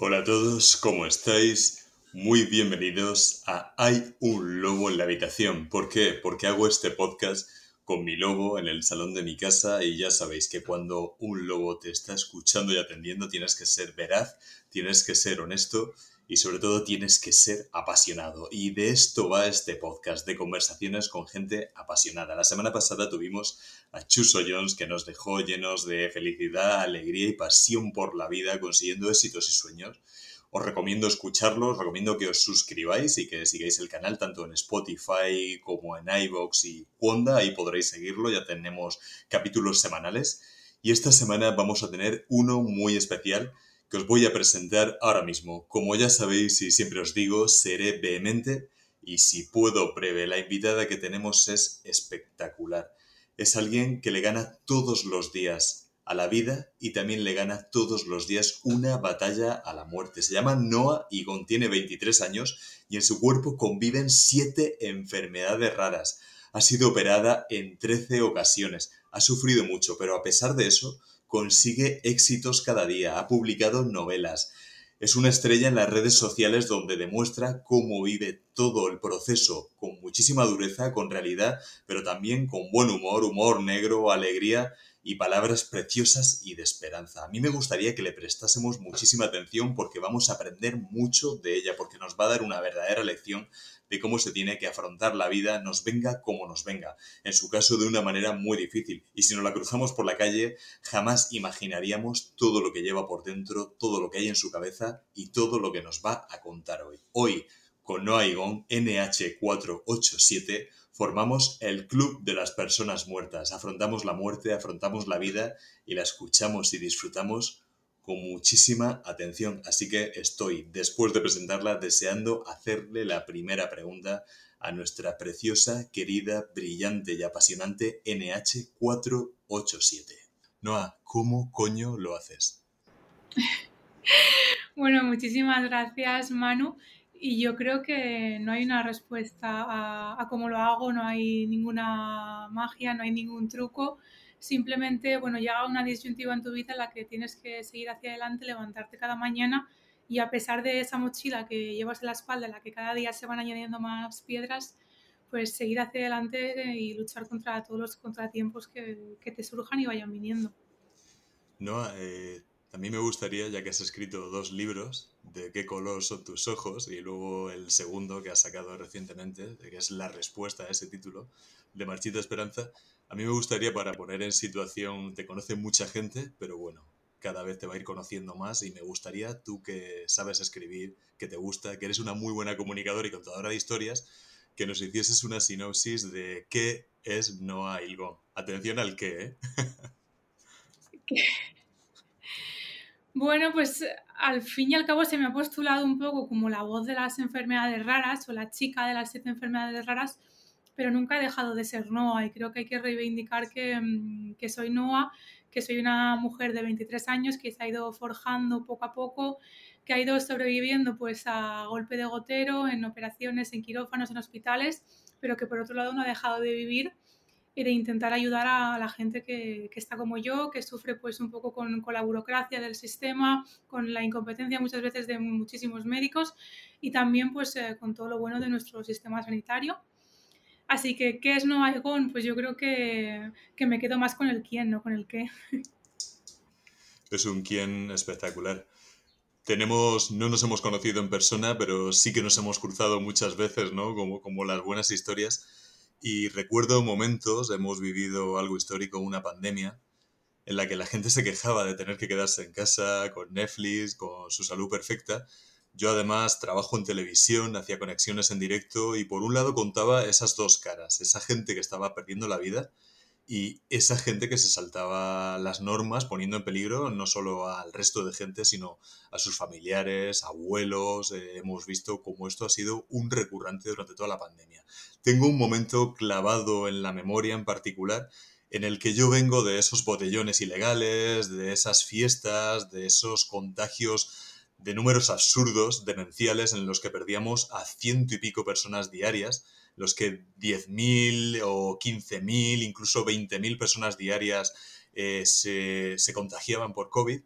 Hola a todos, ¿cómo estáis? Muy bienvenidos a Hay un lobo en la habitación. ¿Por qué? Porque hago este podcast con mi lobo en el salón de mi casa y ya sabéis que cuando un lobo te está escuchando y atendiendo tienes que ser veraz, tienes que ser honesto y sobre todo tienes que ser apasionado. Y de esto va este podcast, de conversaciones con gente apasionada. La semana pasada tuvimos a Chuso Jones que nos dejó llenos de felicidad, alegría y pasión por la vida, consiguiendo éxitos y sueños. Os recomiendo escucharlo, os recomiendo que os suscribáis y que sigáis el canal tanto en Spotify como en iVoox y Wanda, ahí podréis seguirlo, ya tenemos capítulos semanales. Y esta semana vamos a tener uno muy especial que os voy a presentar ahora mismo. Como ya sabéis y siempre os digo, seré vehemente y si puedo breve. La invitada que tenemos es espectacular. Es alguien que le gana todos los días a la vida y también le gana todos los días una batalla a la muerte. Se llama Noah Igon, tiene 23 años y en su cuerpo conviven 7 enfermedades raras. Ha sido operada en 13 ocasiones, ha sufrido mucho, pero a pesar de eso, consigue éxitos cada día, ha publicado novelas. Es una estrella en las redes sociales donde demuestra cómo vive todo el proceso con muchísima dureza, con realidad, pero también con buen humor, humor negro, alegría y palabras preciosas y de esperanza. A mí me gustaría que le prestásemos muchísima atención porque vamos a aprender mucho de ella, porque nos va a dar una verdadera lección de cómo se tiene que afrontar la vida, nos venga como nos venga, en su caso de una manera muy difícil. Y si nos la cruzamos por la calle, jamás imaginaríamos todo lo que lleva por dentro, todo lo que hay en su cabeza y todo lo que nos va a contar hoy. Hoy, con Noa NH487, formamos el Club de las Personas Muertas. Afrontamos la muerte, afrontamos la vida y la escuchamos y disfrutamos con muchísima atención. Así que estoy, después de presentarla, deseando hacerle la primera pregunta a nuestra preciosa, querida, brillante y apasionante NH487. Noah, ¿cómo coño lo haces? bueno, muchísimas gracias, Manu. Y yo creo que no hay una respuesta a, a, cómo lo hago, no hay ninguna magia, no hay ningún truco simplemente, bueno, llega una disyuntiva en tu vida en la que tienes que seguir hacia adelante, levantarte cada mañana y a pesar de esa mochila que llevas en la espalda, en la que cada día se van añadiendo más piedras, pues seguir hacia adelante y luchar contra todos los contratiempos que, que te surjan y vayan viniendo. No, eh, a mí me gustaría, ya que has escrito dos libros, de qué color son tus ojos, y luego el segundo que has sacado recientemente, que es la respuesta a ese título, de Marchita Esperanza, a mí me gustaría para poner en situación, te conoce mucha gente, pero bueno, cada vez te va a ir conociendo más y me gustaría tú que sabes escribir, que te gusta, que eres una muy buena comunicadora y contadora de historias, que nos hicieses una sinopsis de qué es Noah Ilgo. Atención al qué, ¿eh? Bueno, pues al fin y al cabo se me ha postulado un poco como la voz de las enfermedades raras o la chica de las siete enfermedades raras, pero nunca he dejado de ser Noah y creo que hay que reivindicar que, mm, soy Noah, que soy una mujer de 23 años que se ha ido forjando poco a poco, que ha ido sobreviviendo pues a golpe de gotero, en operaciones, en quirófanos, en hospitales, pero que por otro lado no ha dejado de vivir y de intentar ayudar a la gente que, está como yo, que sufre pues un poco con, con, la burocracia del sistema, con la incompetencia muchas veces de muchísimos médicos y también pues eh, con todo lo bueno de nuestro sistema sanitario. Así que, ¿qué es No Gone? Pues yo creo que, que, me quedo más con el quién, no con el qué. Es un quién espectacular. Tenemos, no nos hemos conocido en persona, pero sí que nos hemos cruzado muchas veces, ¿no? Como, como las buenas historias. Y recuerdo momentos, hemos vivido algo histórico, una pandemia, en la que la gente se quejaba de tener que quedarse en casa, con Netflix, con su salud perfecta, yo además trabajo en televisión, hacía conexiones en directo y por un lado contaba esas dos caras, esa gente que estaba perdiendo la vida y esa gente que se saltaba las normas poniendo en peligro no solo al resto de gente, sino a sus familiares, abuelos. Eh, hemos visto cómo esto ha sido un recurrente durante toda la pandemia. Tengo un momento clavado en la memoria en particular en el que yo vengo de esos botellones ilegales, de esas fiestas, de esos contagios de números absurdos, demenciales, en los que perdíamos a ciento y pico personas diarias, los que 10.000 o 15.000, incluso 20.000 personas diarias eh, se, se, contagiaban por COVID.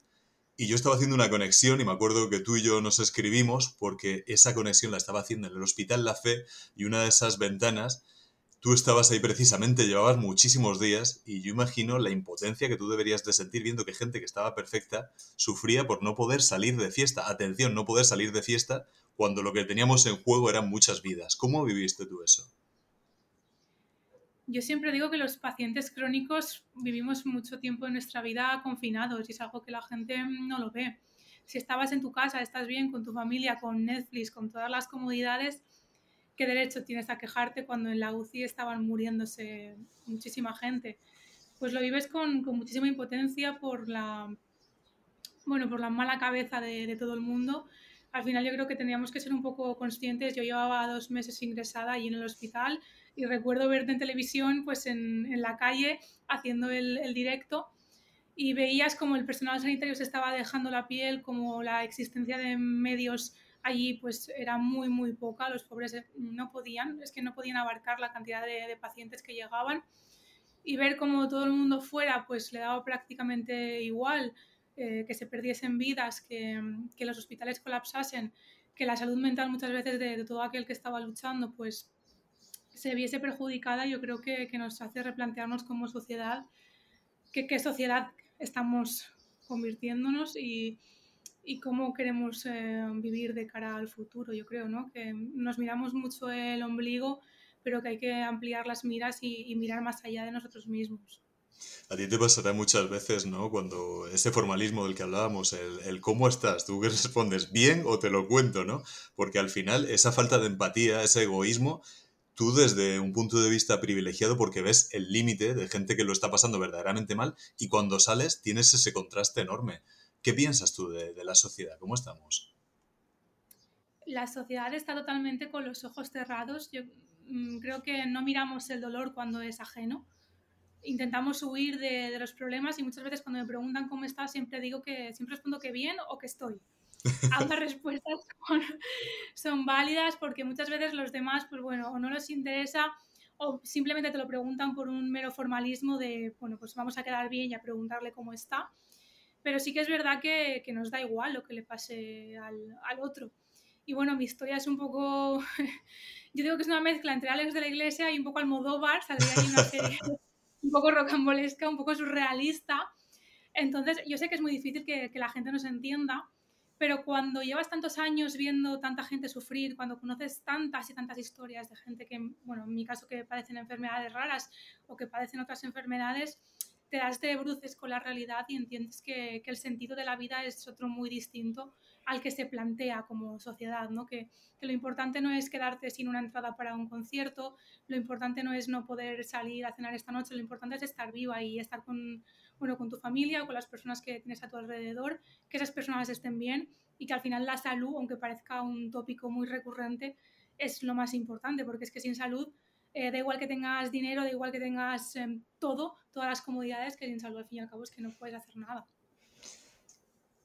y yo estaba haciendo una conexión y me acuerdo que tú y yo nos escribimos porque esa conexión la estaba haciendo en el Hospital La Fe y una de esas ventanas, tú estabas ahí precisamente, llevabas muchísimos días y yo imagino la impotencia que tú deberías de sentir viendo que gente que estaba perfecta sufría por no poder salir de fiesta. Atención, no poder salir de fiesta cuando lo que teníamos en juego eran muchas vidas. ¿Cómo viviste tú eso? Yo siempre digo que los pacientes crónicos vivimos mucho tiempo en nuestra vida confinados y es algo que la gente no lo ve. Si estabas en tu casa, estás bien con tu familia, con Netflix, con todas las comodidades, ¿qué derecho tienes a quejarte cuando en la UCI estaban muriéndose muchísima gente? Pues lo vives con, con muchísima impotencia por la, bueno, por la mala cabeza de, de todo el mundo al final yo creo que tendríamos que ser un poco conscientes. Yo llevaba dos meses ingresada allí en el hospital y recuerdo verte en televisión, pues en, en la calle, haciendo el, el, directo y veías como el personal sanitario se estaba dejando la piel, como la existencia de medios allí pues era muy, muy poca. Los pobres eh, no podían, es que no podían abarcar la cantidad de, pacientes que llegaban y ver como todo el mundo fuera pues le daba prácticamente igual eh, que se perdiesen vidas, que, que, los hospitales colapsasen, que la salud mental muchas veces de, de, todo aquel que estaba luchando pues se viese perjudicada, yo creo que, que nos hace replantearnos como sociedad qué sociedad estamos convirtiéndonos y, y cómo queremos eh, vivir de cara al futuro, yo creo, ¿no? Que nos miramos mucho el ombligo, pero que hay que ampliar las miras y, y mirar más allá de nosotros mismos. A ti te pasará muchas veces, ¿no? Cuando ese formalismo del que hablábamos, el, el, cómo estás, tú que respondes bien o te lo cuento, ¿no? Porque al final esa falta de empatía, ese egoísmo, tú desde un punto de vista privilegiado porque ves el límite de gente que lo está pasando verdaderamente mal y cuando sales tienes ese contraste enorme. ¿Qué piensas tú de, de la sociedad? ¿Cómo estamos? La sociedad está totalmente con los ojos cerrados. Yo mmm, creo que no miramos el dolor cuando es ajeno intentamos huir de, de, los problemas y muchas veces cuando me preguntan cómo estás siempre digo que siempre respondo que bien o que estoy. Ambas respuestas son, son, válidas porque muchas veces los demás, pues bueno, o no les interesa o simplemente te lo preguntan por un mero formalismo de, bueno, pues vamos a quedar bien y a preguntarle cómo está. Pero sí que es verdad que, que nos da igual lo que le pase al, al otro. Y bueno, mi historia es un poco, yo digo que es una mezcla entre Alex de la Iglesia y un poco Almodóvar, saldría ahí una serie un poco rocambolesca, un poco surrealista. Entonces, yo sé que es muy difícil que, que, la gente nos entienda, pero cuando llevas tantos años viendo tanta gente sufrir, cuando conoces tantas y tantas historias de gente que, bueno, en mi caso que padecen enfermedades raras o que padecen otras enfermedades, te das de bruces con la realidad y entiendes que, el sentido de la vida es otro muy distinto al que se plantea como sociedad, ¿no? Que, que, lo importante no es quedarte sin una entrada para un concierto, lo importante no es no poder salir a cenar esta noche, lo importante es estar viva y estar con, bueno, con tu familia o con las personas que tienes a tu alrededor, que esas personas estén bien y que al final la salud, aunque parezca un tópico muy recurrente, es lo más importante, porque es que sin salud eh, da igual que tengas dinero, da igual que tengas eh, todo, todas las comodidades, que sin salud al fin y al cabo es que no puedes hacer nada.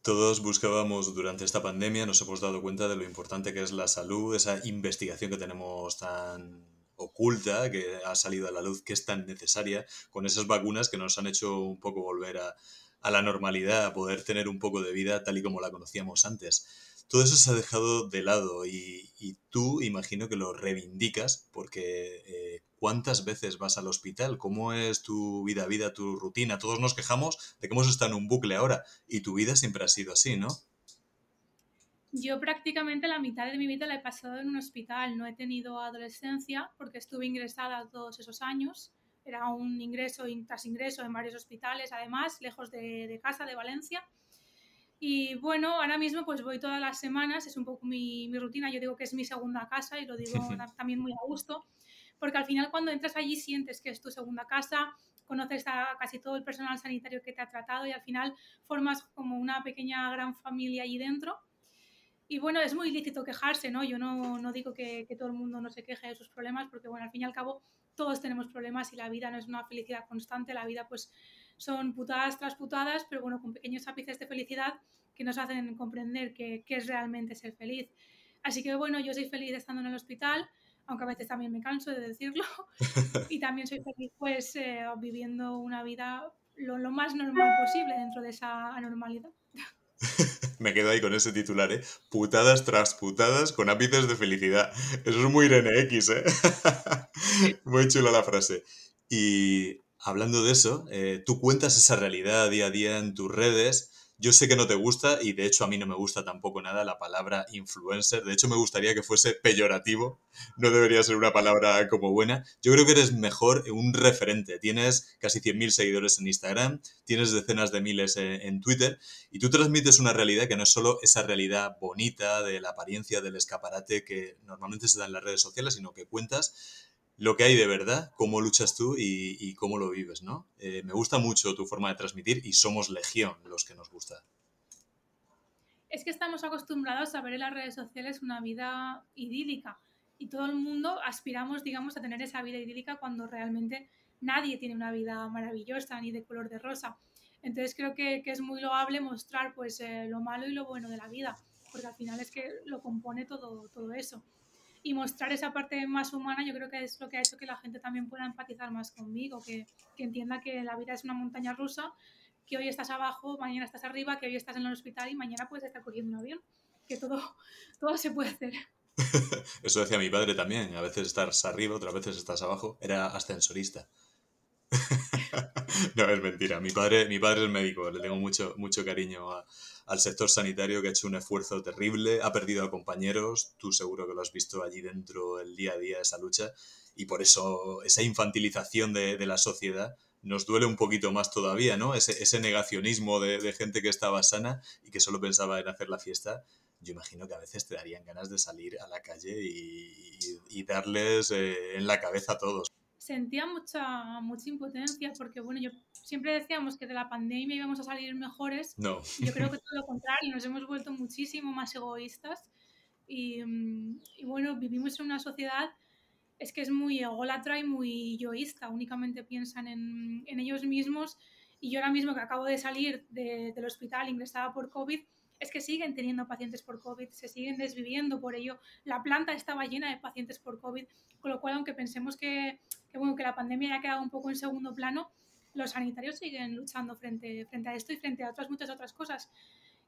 Todos buscábamos durante esta pandemia, nos hemos dado cuenta de lo importante que es la salud, esa investigación que tenemos tan oculta, que ha salido a la luz, que es tan necesaria, con esas vacunas que nos han hecho un poco volver a la normalidad, a poder tener un poco de vida tal y como la conocíamos antes todo eso se ha dejado de lado y, y tú imagino que lo reivindicas porque eh, ¿cuántas veces vas al hospital? ¿Cómo es tu vida, vida, tu rutina? Todos nos quejamos de que hemos estado en un bucle ahora y tu vida siempre ha sido así, ¿no? Yo prácticamente la mitad de mi vida la he pasado en un hospital. No he tenido adolescencia porque estuve ingresada todos esos años. Era un ingreso tras ingreso en varios hospitales, además, lejos de, de casa, de Valencia. Y bueno, ahora mismo pues voy todas las semanas, es un poco mi, mi rutina, yo digo que es mi segunda casa y lo digo también muy a gusto, porque al final cuando entras allí sientes que es tu segunda casa, conoces a casi todo el personal sanitario que te ha tratado y al final formas como una pequeña gran familia allí dentro. Y bueno, es muy lícito quejarse, ¿no? Yo no, no digo que, que, todo el mundo no se queje de sus problemas, porque bueno, al fin y al cabo todos tenemos problemas y la vida no es una felicidad constante, la vida pues son putadas tras putadas, pero bueno, con pequeños ápices de felicidad que nos hacen comprender qué es realmente ser feliz. Así que bueno, yo soy feliz estando en el hospital, aunque a veces también me canso de decirlo, y también soy feliz pues eh, viviendo una vida lo, lo, más normal posible dentro de esa anormalidad. Me quedo ahí con ese titular, ¿eh? Putadas tras putadas con ápices de felicidad. Eso es muy Irene X, ¿eh? muy chula la frase. Y hablando de eso, eh, tú cuentas esa realidad día a día en tus redes yo sé que no te gusta y de hecho a mí no me gusta tampoco nada la palabra influencer. De hecho me gustaría que fuese peyorativo. No debería ser una palabra como buena. Yo creo que eres mejor un referente. Tienes casi 100.000 seguidores en Instagram, tienes decenas de miles en, Twitter y tú transmites una realidad que no es solo esa realidad bonita de la apariencia del escaparate que normalmente se da en las redes sociales, sino que cuentas lo que hay de verdad, cómo luchas tú y, cómo lo vives, ¿no? Eh, me gusta mucho tu forma de transmitir y somos legión los que nos gusta. Es que estamos acostumbrados a ver en las redes sociales una vida idílica y todo el mundo aspiramos, digamos, a tener esa vida idílica cuando realmente nadie tiene una vida maravillosa ni de color de rosa. Entonces creo que, es muy loable mostrar pues eh, lo malo y lo bueno de la vida, porque al final es que lo compone todo, todo eso y mostrar esa parte más humana yo creo que es lo que ha hecho que la gente también pueda empatizar más conmigo, que, que entienda que la vida es una montaña rusa, que hoy estás abajo, mañana estás arriba, que hoy estás en el hospital y mañana puedes estar cogiendo un avión, que todo, todo se puede hacer. Eso decía mi padre también, a veces estás arriba, otras veces estás abajo, era ascensorista. no, es mentira. Mi padre, mi padre es médico, le tengo mucho, mucho cariño a, al sector sanitario que ha hecho un esfuerzo terrible, ha perdido a compañeros, tú seguro que lo has visto allí dentro el día a día, esa lucha, y por eso esa infantilización de, la sociedad nos duele un poquito más todavía, ¿no? Ese, negacionismo de, gente que estaba sana y que solo pensaba en hacer la fiesta. Yo imagino que a veces te darían ganas de salir a la calle y, darles eh, en la cabeza a todos sentía mucha, mucha impotencia porque, bueno, yo siempre decíamos que de la pandemia íbamos a salir mejores. No. Yo creo que todo lo contrario, nos hemos vuelto muchísimo más egoístas y, y bueno, vivimos en una sociedad es que es muy ególatra y muy yoísta, únicamente piensan en, en, ellos mismos y yo ahora mismo que acabo de salir de, del hospital ingresada por COVID, es que siguen teniendo pacientes por COVID, se siguen desviviendo por ello. La planta estaba llena de pacientes por COVID, con lo cual, aunque pensemos que, que, bueno, que la pandemia ya ha quedado un poco en segundo plano, los sanitarios siguen luchando frente, frente a esto y frente a otras muchas otras cosas.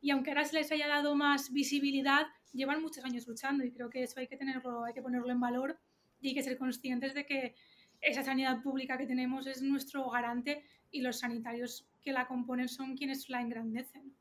Y aunque ahora se les haya dado más visibilidad, llevan muchos años luchando y creo que eso hay que, tenerlo, hay que ponerlo en valor y hay que ser conscientes de que esa sanidad pública que tenemos es nuestro garante y los sanitarios que la componen son quienes la engrandecen.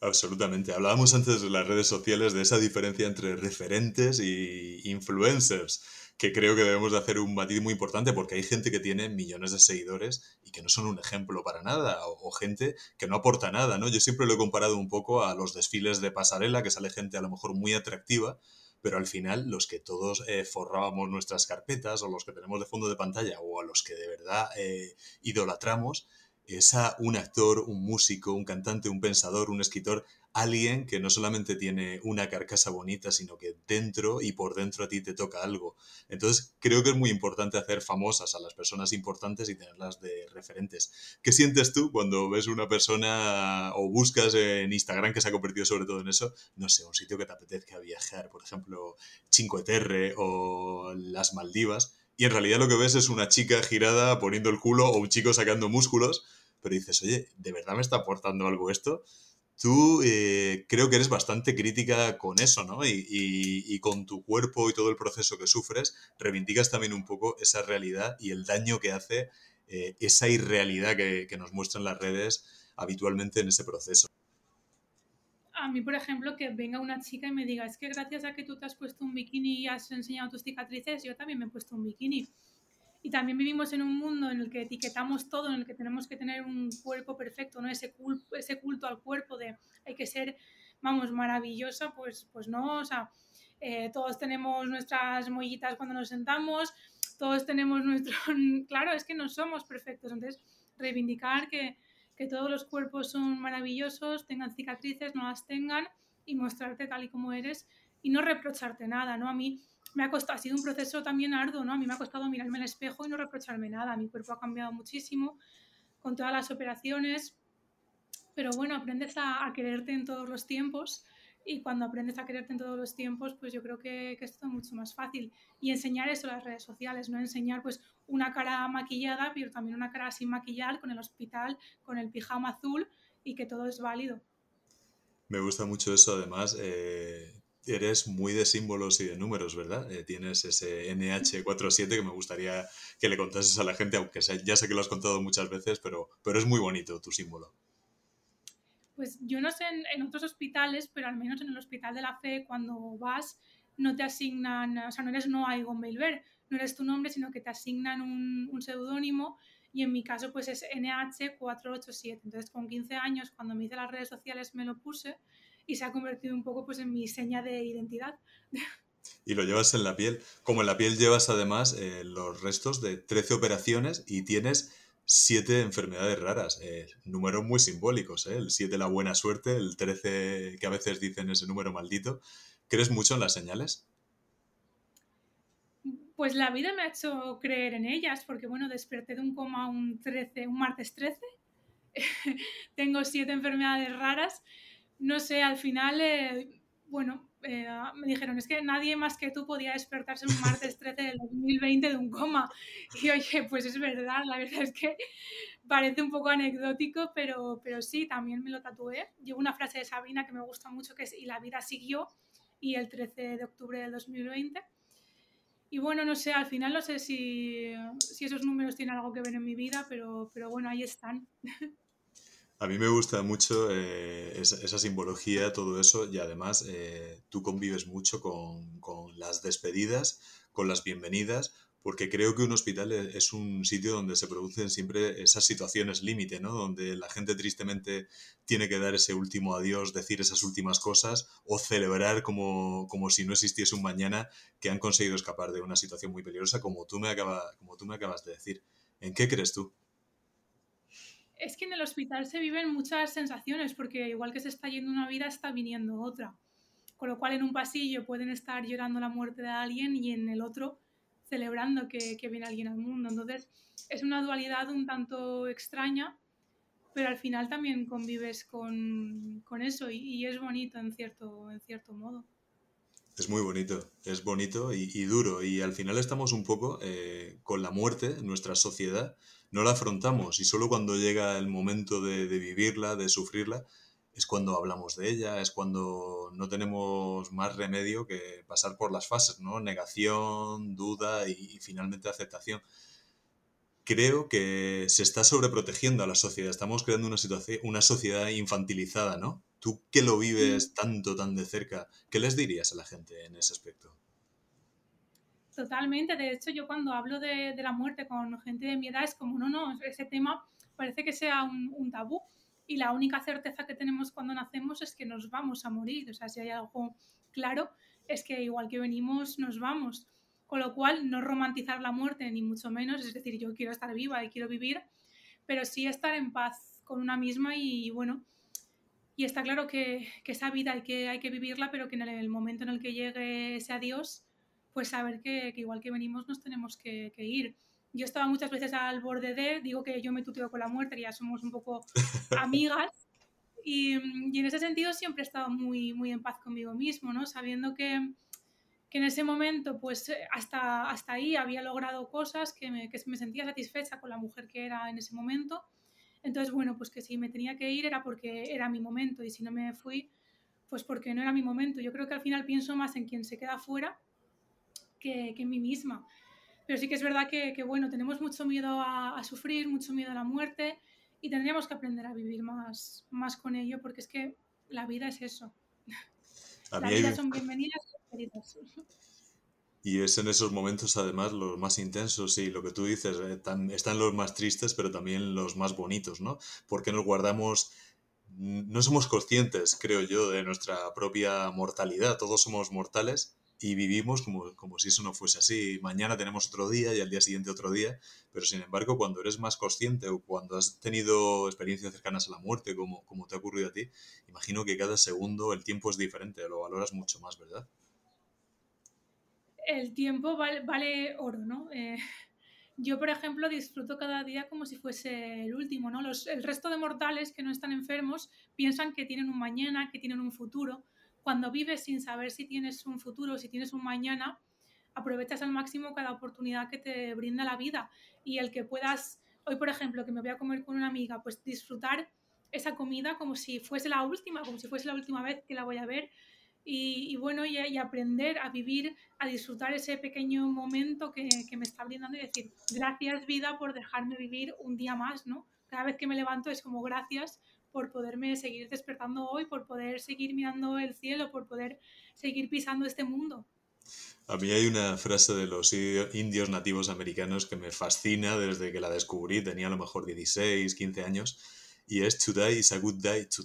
Absolutamente. Hablábamos antes de las redes sociales de esa diferencia entre referentes y influencers, que creo que debemos de hacer un matiz muy importante porque hay gente que tiene millones de seguidores y que no son un ejemplo para nada, o, gente que no aporta nada, ¿no? Yo siempre lo he comparado un poco a los desfiles de pasarela, que sale gente a lo mejor muy atractiva, pero al final los que todos eh, forrábamos nuestras carpetas o los que tenemos de fondo de pantalla o a los que de verdad eh, idolatramos, es un actor, un músico, un cantante, un pensador, un escritor, alguien que no solamente tiene una carcasa bonita, sino que dentro y por dentro a ti te toca algo. Entonces, creo que es muy importante hacer famosas a las personas importantes y tenerlas de referentes. ¿Qué sientes tú cuando ves una persona o buscas en Instagram, que se ha convertido sobre todo en eso, no sé, un sitio que te apetezca viajar, por ejemplo, Cinque Terre o las Maldivas, y en realidad lo que ves es una chica girada poniendo el culo o un chico sacando músculos? Pero dices, oye, ¿de verdad me está aportando algo esto? Tú eh, creo que eres bastante crítica con eso, ¿no? Y, con tu cuerpo y todo el proceso que sufres, reivindicas también un poco esa realidad y el daño que hace eh, esa irrealidad que, que nos muestran las redes habitualmente en ese proceso. A mí, por ejemplo, que venga una chica y me diga, es que gracias a que tú te has puesto un bikini y has enseñado tus cicatrices, yo también me he puesto un bikini. Y también vivimos en un mundo en el que etiquetamos todo, en el que tenemos que tener un cuerpo perfecto, ¿no? Ese, culto, ese culto al cuerpo de hay que ser, vamos, maravillosa, pues, pues no, o sea, eh, todos tenemos nuestras mollitas cuando nos sentamos, todos tenemos nuestro... claro, es que no somos perfectos, entonces reivindicar que, que todos los cuerpos son maravillosos, tengan cicatrices, no las tengan y mostrarte tal y como eres y no reprocharte nada, ¿no? A mí me ha costado, ha sido un proceso también arduo, ¿no? A mí me ha costado mirarme al espejo y no reprocharme nada. Mi cuerpo ha cambiado muchísimo con todas las operaciones, pero bueno, aprendes a, quererte en todos los tiempos y cuando aprendes a quererte en todos los tiempos, pues yo creo que, que es todo mucho más fácil. Y enseñar eso en las redes sociales, no enseñar pues una cara maquillada, pero también una cara sin maquillar, con el hospital, con el pijama azul y que todo es válido. Me gusta mucho eso, además. Eh, eres muy de símbolos y de números, ¿verdad? Eh, tienes ese NH47 que me gustaría que le contases a la gente, aunque ya sé que lo has contado muchas veces, pero, pero es muy bonito tu símbolo. Pues yo no sé en, otros hospitales, pero al menos en el Hospital de la Fe, cuando vas, no te asignan, o sea, no eres no hay Belver, no eres tu nombre, sino que te asignan un, un seudónimo y en mi caso pues es NH487. Entonces con 15 años, cuando me hice las redes sociales, me lo puse y se ha convertido un poco pues en mi seña de identidad. Y lo llevas en la piel. Como en la piel llevas además eh, los restos de 13 operaciones y tienes 7 enfermedades raras. Eh, números muy simbólicos, ¿eh? El 7 la buena suerte, el 13 que a veces dicen ese número maldito. ¿Crees mucho en las señales? Pues la vida me ha hecho creer en ellas, porque bueno, desperté de un coma un 13, un martes 13. Tengo siete enfermedades raras no sé, al final, eh, bueno, eh, me dijeron, es que nadie más que tú podía despertarse un martes 13 del 2020 de un coma. Y oye, pues es verdad, la verdad es que parece un poco anecdótico, pero, pero sí, también me lo tatué. Llevo una frase de Sabrina que me gusta mucho, que es, y la vida siguió, y el 13 de octubre del 2020. Y bueno, no sé, al final no sé si, si esos números tienen algo que ver en mi vida, pero, pero bueno, ahí están. A mí me gusta mucho eh, esa, simbología, todo eso, y además eh, tú convives mucho con, las despedidas, con las bienvenidas, porque creo que un hospital e, es un sitio donde se producen siempre esas situaciones límite, ¿no? Donde la gente tristemente tiene que dar ese último adiós, decir esas últimas cosas o celebrar como, como si no existiese un mañana que han conseguido escapar de una situación muy peligrosa, como tú me, acaba, como tú me acabas de decir. ¿En qué crees tú? Es que en el hospital se viven muchas sensaciones, porque igual que se está yendo una vida, está viniendo otra. Con lo cual en un pasillo pueden estar llorando la muerte de alguien y en el otro celebrando que, viene alguien al mundo. Entonces es una dualidad un tanto extraña, pero al final también convives con, eso y, es bonito en cierto, en cierto modo. Es muy bonito, es bonito y, duro. Y al final estamos un poco eh, con la muerte, en nuestra sociedad, no la afrontamos y solo cuando llega el momento de, vivirla, de sufrirla, es cuando hablamos de ella, es cuando no tenemos más remedio que pasar por las fases, ¿no? Negación, duda y, finalmente aceptación. Creo que se está sobreprotegiendo a la sociedad, estamos creando una, situación, una sociedad infantilizada, ¿no? Tú que lo vives tanto, tan de cerca, ¿qué les dirías a la gente en ese aspecto? Totalmente, de hecho yo cuando hablo de, la muerte con gente de mi edad es como, no, no, ese tema parece que sea un, tabú. Y la única certeza que tenemos cuando nacemos es que nos vamos a morir, o sea, si hay algo claro es que igual que venimos nos vamos, con lo cual no romantizar la muerte ni mucho menos, es decir, yo quiero estar viva y quiero vivir, pero sí estar en paz con una misma y bueno, y está claro que, esa vida hay que, hay que vivirla, pero que en el momento en el que llegue ese adiós, pues saber que, igual que venimos nos tenemos que, ir. Yo estaba muchas veces al borde de, digo que yo me tuteo con la muerte, que ya somos un poco amigas, y, en ese sentido siempre he estado muy, muy en paz conmigo mismo, ¿no? Sabiendo que, que en ese momento, pues hasta, hasta ahí había logrado cosas, que me, que me sentía satisfecha con la mujer que era en ese momento. Entonces, bueno, pues que si me tenía que ir era porque era mi momento y si no me fui, pues porque no era mi momento. Yo creo que al final pienso más en quien se queda fuera que, en mí misma. Pero sí que es verdad que, bueno, tenemos mucho miedo a, sufrir, mucho miedo a la muerte y tendríamos que aprender a vivir más, más con ello porque es que la vida es eso. la vida son bienvenidas y Y es en esos momentos, además, los más intensos y lo que tú dices, eh, están los más tristes, pero también los más bonitos, ¿no? Porque nos guardamos, no somos conscientes, creo yo, de nuestra propia mortalidad. Todos somos mortales y vivimos como, como, si eso no fuese así. Mañana tenemos otro día y al día siguiente otro día, pero sin embargo cuando eres más consciente o cuando has tenido experiencias cercanas a la muerte, como, como te ha ocurrido a ti, imagino que cada segundo el tiempo es diferente, lo valoras mucho más, ¿verdad? El tiempo vale, vale oro, ¿no? Eh, yo, por ejemplo, disfruto cada día como si fuese el último, ¿no? Los, el resto de mortales que no están enfermos piensan que tienen un mañana, que tienen un futuro, cuando vives sin saber si tienes un futuro, si tienes un mañana, aprovechas al máximo cada oportunidad que te brinda la vida y el que puedas, hoy por ejemplo, que me voy a comer con una amiga, pues disfrutar esa comida como si fuese la última, como si fuese la última vez que la voy a ver. Y, bueno, y, aprender a vivir, a disfrutar ese pequeño momento que, que, me está brindando y decir, gracias vida por dejarme vivir un día más, ¿no? Cada vez que me levanto es como gracias por poderme seguir despertando hoy, por poder seguir mirando el cielo, por poder seguir pisando este mundo. A mí hay una frase de los indios nativos americanos que me fascina desde que la descubrí, tenía a lo mejor 16, 15 años, y es To die is a good day to.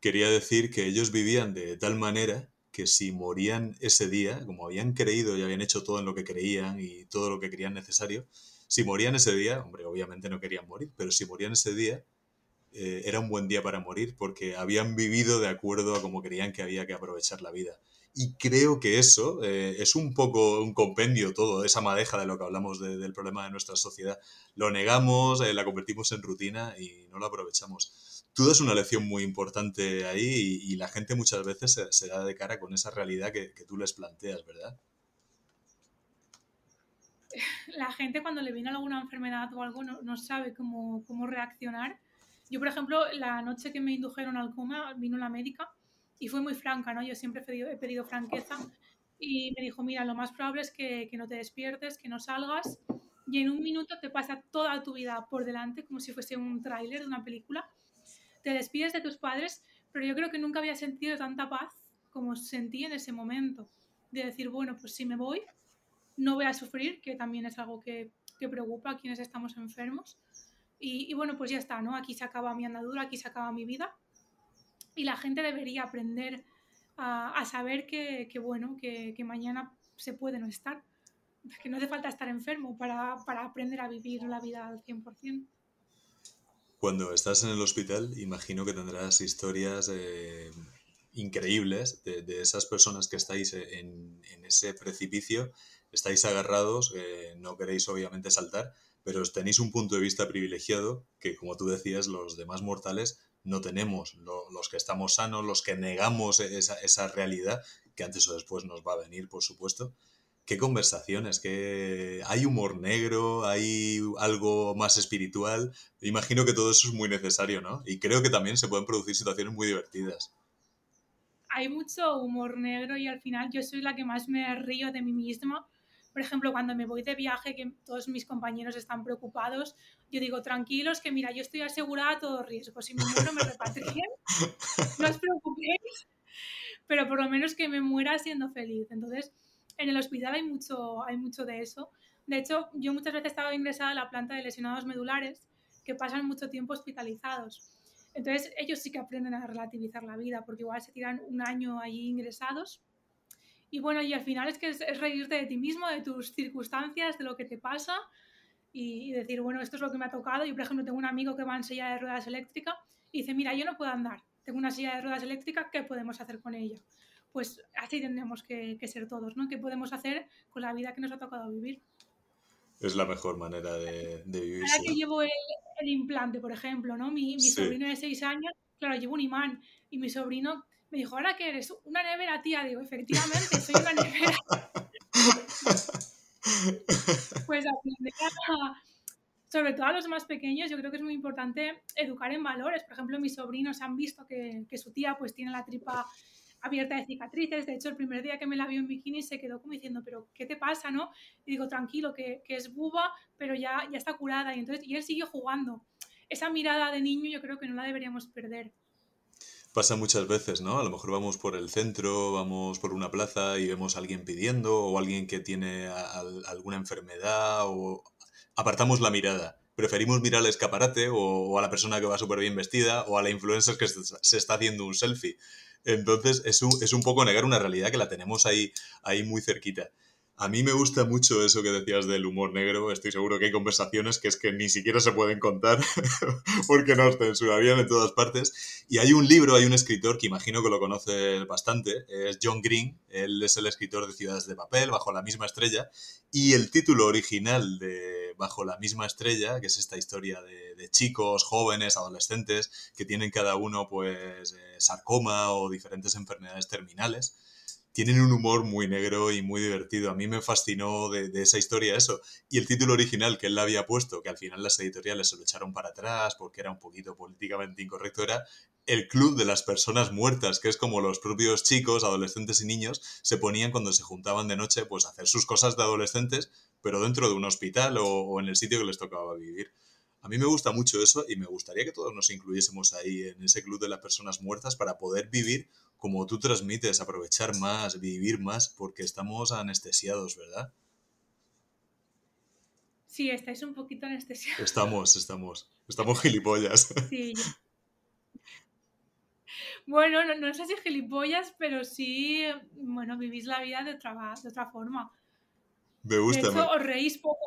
Quería decir que ellos vivían de tal manera que si morían ese día, como habían creído y habían hecho todo en lo que creían y todo lo que creían necesario, si morían ese día, hombre, obviamente no querían morir, pero si morían ese día, eh, era un buen día para morir porque habían vivido de acuerdo a como creían que había que aprovechar la vida. Y creo que eso eh, es un poco un compendio todo, esa madeja de lo que hablamos del problema de nuestra sociedad. Lo negamos, eh, la convertimos en rutina y no lo aprovechamos. Tú das una lección muy importante ahí y, la gente muchas veces se, da de cara con esa realidad que, tú les planteas, ¿verdad? La gente cuando le viene alguna enfermedad o algo no, no sabe cómo, cómo reaccionar. Yo, por ejemplo, la noche que me indujeron al coma, vino la médica y fue muy franca, ¿no? Yo siempre he pedido, franqueza y me dijo, mira, lo más probable es que, que, no te despiertes, que no salgas y en un minuto te pasa toda tu vida por delante como si fuese un tráiler de una película. Te despides de tus padres, pero yo creo que nunca había sentido tanta paz como sentí en ese momento. De decir, bueno, pues si me voy, no voy a sufrir, que también es algo que, que preocupa a quienes estamos enfermos. Y, y, bueno, pues ya está, ¿no? Aquí se acaba mi andadura, aquí se acaba mi vida y la gente debería aprender a, saber que, bueno, que, mañana se puede no estar, que no hace falta estar enfermo para, aprender a vivir la vida al 100%. Cuando estás en el hospital, imagino que tendrás historias eh, increíbles de, esas personas que estáis en, ese precipicio, estáis agarrados, eh, no queréis obviamente saltar, pero tenéis un punto de vista privilegiado que, como tú decías, los demás mortales no tenemos, los que estamos sanos, los que negamos esa, esa, realidad, que antes o después nos va a venir, por supuesto. ¿Qué conversaciones? ¿Qué... ¿Hay humor negro? ¿Hay algo más espiritual? Imagino que todo eso es muy necesario, ¿no? Y creo que también se pueden producir situaciones muy divertidas. Hay mucho humor negro y al final yo soy la que más me río de mí misma por ejemplo, cuando me voy de viaje, que todos mis compañeros están preocupados, yo digo, tranquilos, que mira, yo estoy asegurada a todo riesgo. Si me muero, me repatrien. No os preocupéis, pero por lo menos que me muera siendo feliz. Entonces, en el hospital hay mucho, hay mucho de eso. De hecho, yo muchas veces estaba ingresada en la planta de lesionados medulares que pasan mucho tiempo hospitalizados. Entonces, ellos sí que aprenden a relativizar la vida, porque igual se tiran un año allí ingresados y bueno, y al final es que es, reírte de ti mismo, de tus circunstancias, de lo que te pasa y, decir, bueno, esto es lo que me ha tocado. Yo, por ejemplo, tengo un amigo que va en silla de ruedas eléctrica y dice, mira, yo no puedo andar, tengo una silla de ruedas eléctrica, ¿qué podemos hacer con ella? Pues así tendremos que, ser todos, ¿no? ¿Qué podemos hacer con la vida que nos ha tocado vivir? Es la mejor manera de, vivir. Ahora que llevo el, implante, por ejemplo, ¿no? Mi, mi sobrino de seis años, claro, llevo un imán y mi sobrino me dijo, ¿ahora qué eres? ¿Una nevera, tía? Digo, efectivamente, soy una nevera. pues sobre todo a los más pequeños, yo creo que es muy importante educar en valores. Por ejemplo, mis sobrinos han visto que, que, su tía pues tiene la tripa abierta de cicatrices. De hecho, el primer día que me la vio en bikini se quedó como diciendo, pero ¿qué te pasa, no? Y digo, tranquilo, que, que es buba, pero ya, ya está curada. Y, entonces, y él sigue jugando. Esa mirada de niño yo creo que no la deberíamos perder. Pasa muchas veces, ¿no? A lo mejor vamos por el centro, vamos por una plaza y vemos a alguien pidiendo o alguien que tiene alguna enfermedad o apartamos la mirada. Preferimos mirar al escaparate o, a la persona que va súper bien vestida o a la influencer que se está haciendo un selfie. Entonces es un, es un poco negar una realidad que la tenemos ahí, ahí muy cerquita. A mí me gusta mucho eso que decías del humor negro. Estoy seguro que hay conversaciones que es que ni siquiera se pueden contar porque nos censurarían en todas partes. Y hay un libro, hay un escritor que imagino que lo conoces bastante, es John Green. Él es el escritor de Ciudades de Papel, Bajo la misma estrella. Y el título original de Bajo la misma estrella, que es esta historia de, chicos, jóvenes, adolescentes, que tienen cada uno pues eh, sarcoma o diferentes enfermedades terminales tienen un humor muy negro y muy divertido. A mí me fascinó de, esa historia eso. Y el título original que él había puesto, que al final las editoriales se lo echaron para atrás porque era un poquito políticamente incorrecto, era el club de las personas muertas, que es como los propios chicos, adolescentes y niños se ponían cuando se juntaban de noche pues a hacer sus cosas de adolescentes, pero dentro de un hospital o en el sitio que les tocaba vivir. A mí me gusta mucho eso y me gustaría que todos nos incluyésemos ahí en ese club de las personas muertas para poder vivir como tú transmites, aprovechar más, vivir más, porque estamos anestesiados, ¿verdad? Sí, estáis un poquito anestesiados. Estamos, estamos. Estamos gilipollas. Sí. Bueno, no, no, sé si gilipollas, pero sí, bueno, vivís la vida de otra, de otra forma. Me gusta. De hecho, os reís poco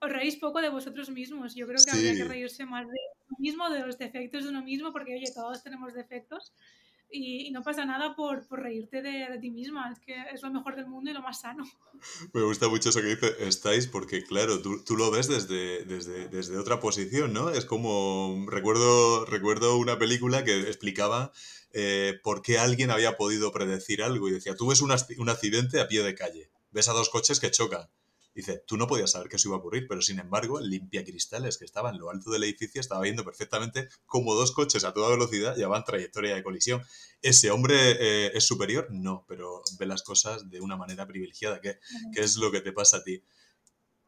os reís poco de vosotros mismos. Yo creo que habría que reírse más de uno mismo, de los defectos de uno mismo, porque oye, todos tenemos defectos y, no pasa nada por, por reírte de, ti misma. Es que es lo mejor del mundo y lo más sano. Me gusta mucho eso que dice estáis, porque claro, tú, tú lo ves desde, desde, desde, otra posición, ¿no? Es como, recuerdo, recuerdo una película que explicaba eh, por qué alguien había podido predecir algo y decía, tú ves un, un accidente a pie de calle, ves a dos coches que chocan Dice, tú no podías saber que eso iba a ocurrir, pero sin embargo, el limpiacristales que estaba en lo alto del edificio estaba viendo perfectamente cómo dos coches a toda velocidad llevaban trayectoria de colisión. ¿Ese hombre eh, es superior? No, pero ve las cosas de una manera privilegiada. ¿Qué, es lo que te pasa a ti?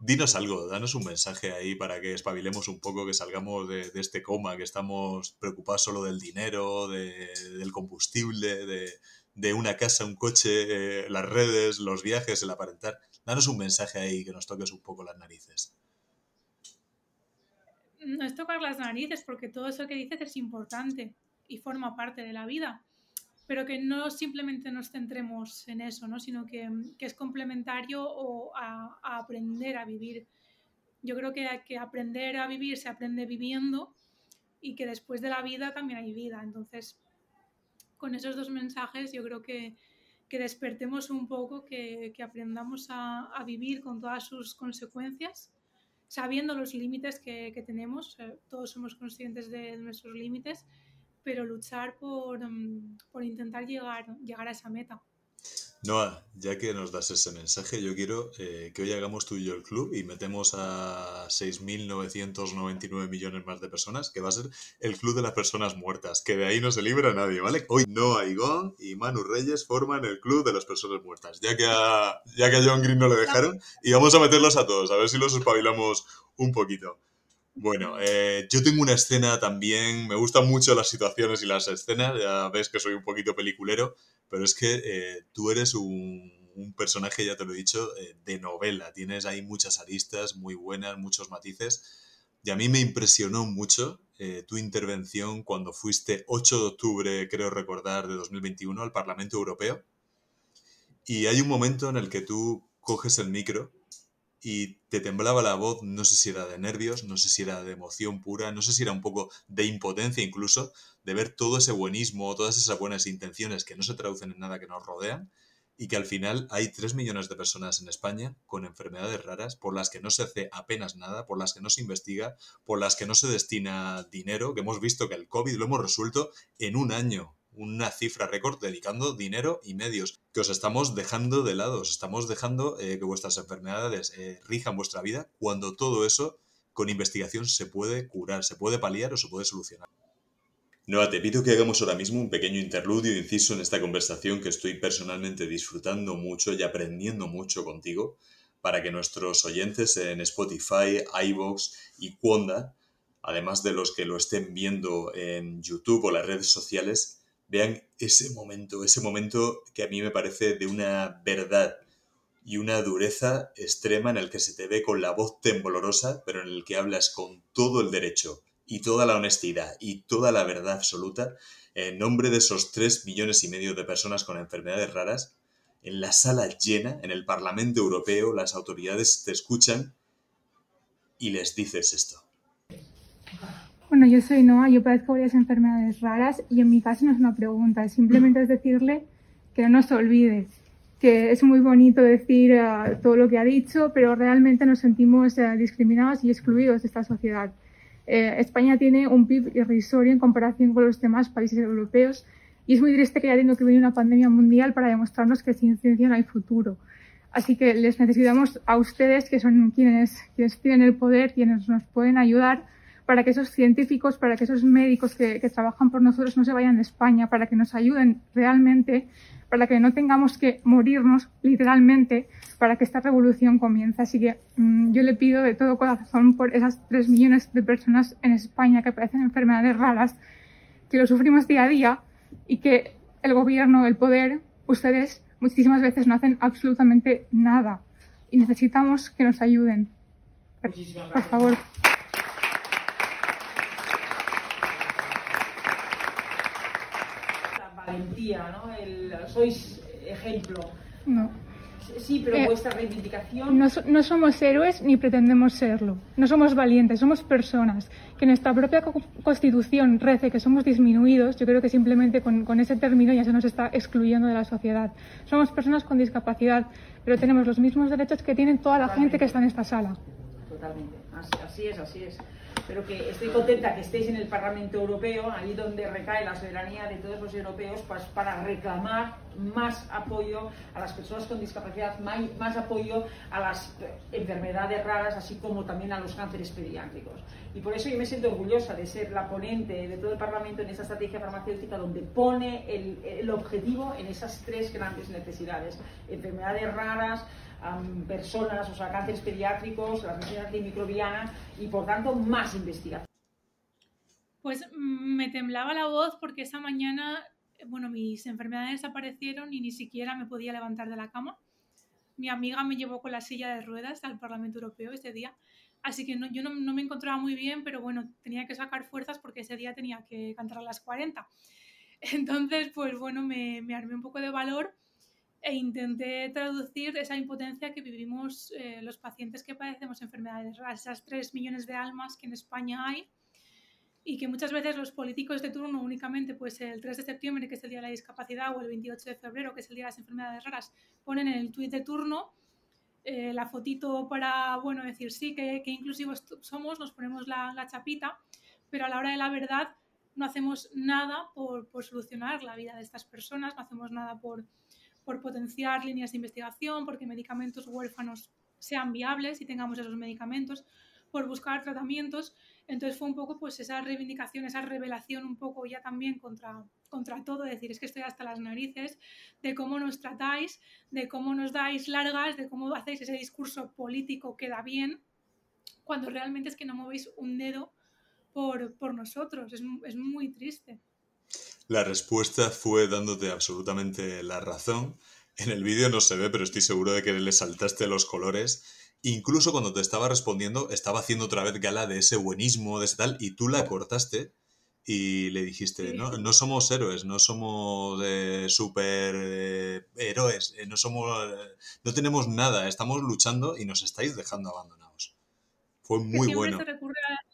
Dinos algo, danos un mensaje ahí para que espabilemos un poco, que salgamos de, este coma, que estamos preocupados solo del dinero, del combustible, de, una casa, un coche, eh, las redes, los viajes, el aparentar. Danos un mensaje ahí que nos toques un poco las narices. No es tocar las narices, porque todo eso que dices es importante y forma parte de la vida, pero que no simplemente nos centremos en eso, ¿no? sino que, es complementario o a, aprender a vivir. Yo creo que, que aprender a vivir se aprende viviendo y que después de la vida también hay vida. Entonces, con esos dos mensajes yo creo que, que despertemos un poco, que, aprendamos a, vivir con todas sus consecuencias, sabiendo los límites que, tenemos, eh, todos somos conscientes de, nuestros límites, pero luchar por, mm, por intentar llegar, llegar a esa meta. Noah, ya que nos das ese mensaje, yo quiero eh, que hoy hagamos tú y yo el club y metemos a 6.999 millones más de personas, que va a ser el club de las personas muertas, que de ahí no se libra nadie, ¿vale? Hoy Noah Igón y Manu Reyes forman el club de las personas muertas, ya que a, ya que a John Green no le dejaron, y vamos a meterlos a todos, a ver si los espabilamos un poquito. Bueno, eh, yo tengo una escena también, me gustan mucho las situaciones y las escenas, ya ves que soy un poquito peliculero, pero es que eh, tú eres un, personaje, ya te lo he dicho, eh, de novela. Tienes ahí muchas aristas muy buenas, muchos matices. Y a mí me impresionó mucho tu intervención cuando fuiste 8 de octubre, creo recordar, de 2021 al Parlamento Europeo. Y hay un momento en el que tú coges el micro y te temblaba la voz, no sé si era de nervios, no sé si era de emoción pura, no sé si era un poco de impotencia incluso, de ver todo ese buenismo, todas esas buenas intenciones que no se traducen en nada que nos rodean y que al final hay 3 millones de personas en España con enfermedades raras por las que no se hace apenas nada, por las que no se investiga, por las que no se destina dinero, que hemos visto que el COVID lo hemos resuelto en un año una cifra récord dedicando dinero y medios que os estamos dejando de lado, os estamos dejando eh, que vuestras enfermedades eh, rijan vuestra vida cuando todo eso con investigación se puede curar, se puede paliar o se puede solucionar. Noa, te pido que hagamos ahora mismo un pequeño interludio, inciso en esta conversación que estoy personalmente disfrutando mucho y aprendiendo mucho contigo, para que nuestros oyentes en Spotify, iVoox y Quonda, además de los que lo estén viendo en YouTube o las redes sociales, vean ese momento, ese momento que a mí me parece de una verdad y una dureza extrema en el que se te ve con la voz temblorosa, pero en el que hablas con todo el derecho y toda la honestidad y toda la verdad absoluta en nombre de esos tres millones y medio de personas con enfermedades raras, en la sala llena, en el Parlamento Europeo, las autoridades te escuchan y les dices esto. Bueno, yo soy Noa, yo padezco varias enfermedades raras y en mi caso no es una pregunta, simplemente es decirle que no se olvide, que es muy bonito decir eh, todo lo que ha dicho, pero realmente nos sentimos eh, discriminados y excluidos de esta sociedad. Eh, España tiene un PIB irrisorio en comparación con los demás países europeos. Y es muy triste que haya tenido que venir una pandemia mundial para demostrarnos que sin ciencia no hay futuro. Así que les necesitamos a ustedes, que son quienes, quienes tienen el poder, quienes nos pueden ayudar, para que esos científicos, para que esos médicos que, que trabajan por nosotros no se vayan de España, para que nos ayuden realmente, para que no tengamos que morirnos literalmente, para que esta revolución comience. Así que mmm, yo le pido de todo corazón por esas tres millones de personas en España que padecen enfermedades raras, que lo sufrimos día a día y que el gobierno, el poder, ustedes muchísimas veces no hacen absolutamente nada y necesitamos que nos ayuden. Por favor. ¿No? El, sois ejemplo. No. Sí, pero Eh, vuestra reivindicación. No, no somos héroes ni pretendemos serlo. No somos valientes, somos personas. Que nuestra propia co- constitución rece que somos disminuidos, yo creo que simplemente con, con ese término ya se nos está excluyendo de la sociedad. Somos personas con discapacidad, pero tenemos los mismos derechos que tienen toda la gente que está en esta sala. Totalmente, así, así es, así es. Pero que estoy contenta que estéis en el Parlamento Europeo, ahí donde recae la soberanía de todos los europeos, pues para reclamar más apoyo a las personas con discapacidad, más apoyo a las enfermedades raras, así como también a los cánceres pediátricos. Y por eso yo me siento orgullosa de ser la ponente de todo el Parlamento en esta estrategia farmacéutica donde pone el objetivo en esas tres grandes necesidades. Enfermedades raras, personas, o sea, cánceres pediátricos, la resistencia antimicrobiana y por tanto más investigación. Pues mm, me temblaba la voz porque esa mañana, bueno, mis enfermedades desaparecieron y ni siquiera me podía levantar de la cama. Mi amiga me llevó con la silla de ruedas al Parlamento Europeo ese día, así que no- yo no, no me encontraba muy bien, pero bueno, tenía que sacar fuerzas porque ese día tenía que cantar a las 40. Entonces, pues bueno, me, me armé un poco de valor e intenté traducir esa impotencia que vivimos eh, los pacientes que padecemos enfermedades raras, esas 3 millones de almas que en España hay y que muchas veces los políticos de turno únicamente pues el 3 de septiembre que es el día de la discapacidad o el 28 de febrero que es el día de las enfermedades raras ponen en el tuit de turno eh, la fotito para bueno decir sí que, que inclusivos somos nos ponemos la, la chapita pero a la hora de la verdad no hacemos nada por, por solucionar la vida de estas personas no hacemos nada por, por potenciar líneas de investigación porque medicamentos huérfanos sean viables y tengamos esos medicamentos por buscar tratamientos entonces fue un poco pues esa reivindicación, esa revelación un poco ya también contra, contra todo, decir, es que estoy hasta las narices de cómo nos tratáis, de cómo nos dais largas, de cómo hacéis ese discurso político que da bien, cuando realmente es que no movéis un dedo por, por nosotros, es, es muy triste. La respuesta fue dándote absolutamente la razón. En el vídeo no se ve, pero estoy seguro de que le saltaste los colores. Incluso cuando te estaba respondiendo, estaba haciendo otra vez gala de ese buenismo, de ese tal, y tú la cortaste y le dijiste, Sí. no, no somos héroes, no somos eh, super eh, héroes, eh, no somos, no tenemos nada, estamos luchando y nos estáis dejando abandonados. Fue Que muy siempre bueno. Se recurre a-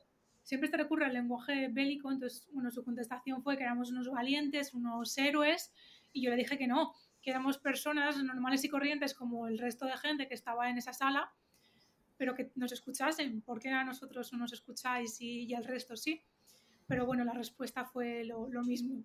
siempre se recurre al lenguaje bélico, entonces, bueno, su contestación fue que éramos unos valientes, unos héroes, y yo le dije que no, que éramos personas normales y corrientes como el resto de gente que estaba en esa sala, pero que nos escuchasen, porque a nosotros no nos escucháis y, y al resto sí. Pero bueno, la respuesta fue lo, lo mismo.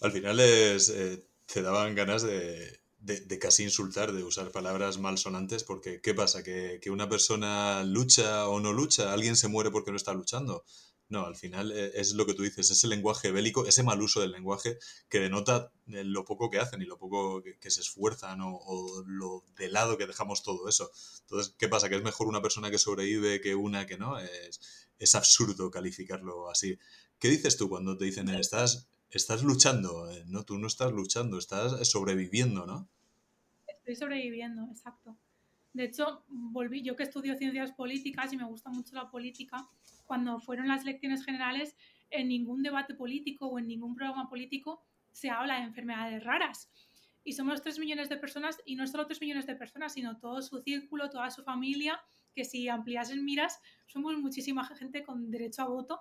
Al final es, eh, te daban ganas de, de- de casi insultar, de usar palabras malsonantes, porque ¿qué pasa? ¿Que, que una persona lucha o no lucha? ¿Alguien se muere porque no está luchando? No, al final eh, es lo que tú dices, ese lenguaje bélico, ese mal uso del lenguaje que denota eh, lo poco que hacen y lo poco que, que se esfuerzan o, o lo de lado que dejamos todo eso. Entonces, ¿qué pasa? ¿Que es mejor una persona que sobrevive que una que no? Es, es absurdo calificarlo así. ¿Qué dices tú cuando te dicen, estás, estás luchando? Eh, No, tú no estás luchando, estás sobreviviendo, ¿no? Estoy sobreviviendo, exacto. De hecho, volví, yo que estudio ciencias políticas y me gusta mucho la política, cuando fueron las elecciones generales, en ningún debate político o en ningún programa político se habla de enfermedades raras. Y somos 3 millones de personas, y no solo 3 millones de personas, sino todo su círculo, toda su familia, que si ampliasen miras, somos muchísima gente con derecho a voto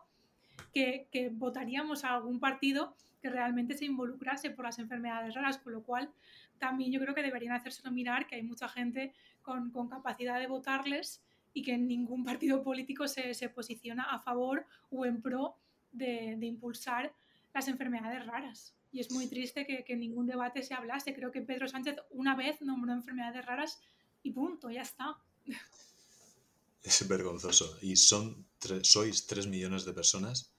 que, votaríamos a algún partido que realmente se involucrase por las enfermedades raras, con lo cual también yo creo que deberían hacérselo mirar que hay mucha gente con, con capacidad de votarles y que ningún partido político se, se posiciona a favor o en pro de, de impulsar las enfermedades raras. Y es muy triste que, que en ningún debate se hablase. Creo que Pedro Sánchez una vez nombró enfermedades raras y punto, ya está. Es vergonzoso. Y son sois tres millones de personas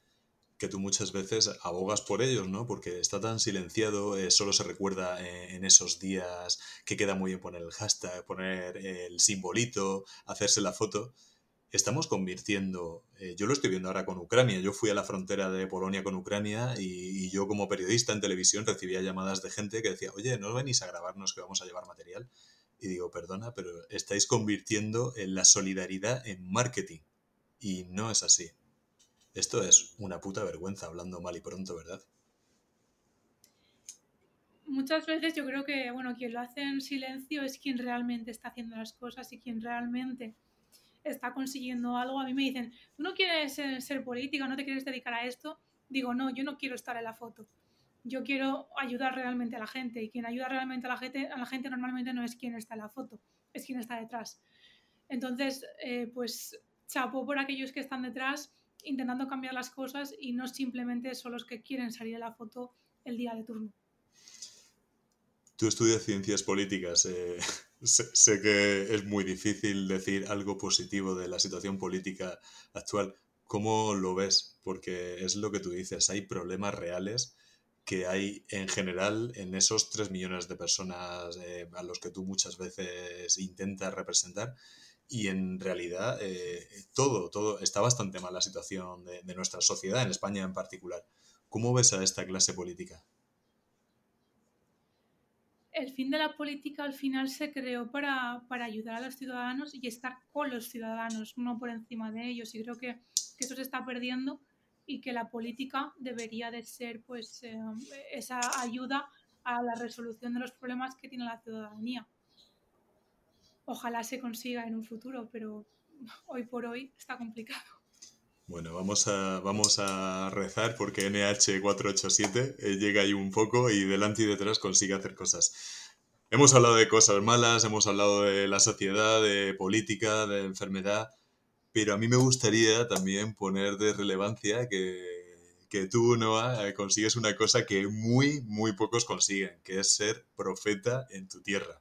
que tú muchas veces abogas por ellos, ¿no? Porque está tan silenciado, eh, solo se recuerda en, en, esos días que queda muy bien poner el hashtag, poner el simbolito, hacerse la foto. Estamos convirtiendo, eh, yo lo estoy viendo ahora con Ucrania, yo fui a la frontera de Polonia con Ucrania y, y, yo como periodista en televisión recibía llamadas de gente que decía, oye, ¿no venís a grabarnos que vamos a llevar material? Y digo, perdona, pero estáis convirtiendo en la solidaridad en marketing. Y no es así. Esto es una puta vergüenza, hablando mal y pronto, ¿verdad? Muchas veces yo creo que, bueno, quien lo hace en silencio es quien realmente está haciendo las cosas y quien realmente está consiguiendo algo. A mí me dicen, ¿tú no quieres ser, ser política, no te quieres dedicar a esto? Digo, no, yo no quiero estar en la foto yo quiero ayudar realmente a la gente y quien ayuda realmente a la gente, a la gente normalmente no es quien está en la foto, es quien está detrás. Entonces, eh, pues chapo por aquellos que están detrás intentando cambiar las cosas y no simplemente son los que quieren salir de la foto el día de turno. Tú estudias ciencias políticas. Eh, sé, sé que es muy difícil decir algo positivo de la situación política actual. ¿Cómo lo ves? Porque es lo que tú dices, hay problemas reales que hay en general en esos 3 millones de personas eh, a los que tú muchas veces intentas representar. Y en realidad eh, todo, todo está bastante mal la situación de, de, nuestra sociedad, en España en particular. ¿Cómo ves a esta clase política? El fin de la política al final se creó para, para ayudar a los ciudadanos y estar con los ciudadanos, no por encima de ellos. Y creo que, que eso se está perdiendo y que la política debería de ser pues eh, esa ayuda a la resolución de los problemas que tiene la ciudadanía. Ojalá se consiga en un futuro, pero hoy por hoy está complicado. Bueno, vamos a, vamos a rezar porque NH487 eh, llega ahí un poco y delante y detrás consigue hacer cosas. Hemos hablado de cosas malas, hemos hablado de la sociedad, de política, de enfermedad, pero a mí me gustaría también poner de relevancia que, que tú, Noah, eh, consigues una cosa que muy, muy pocos consiguen, que es ser profeta en tu tierra.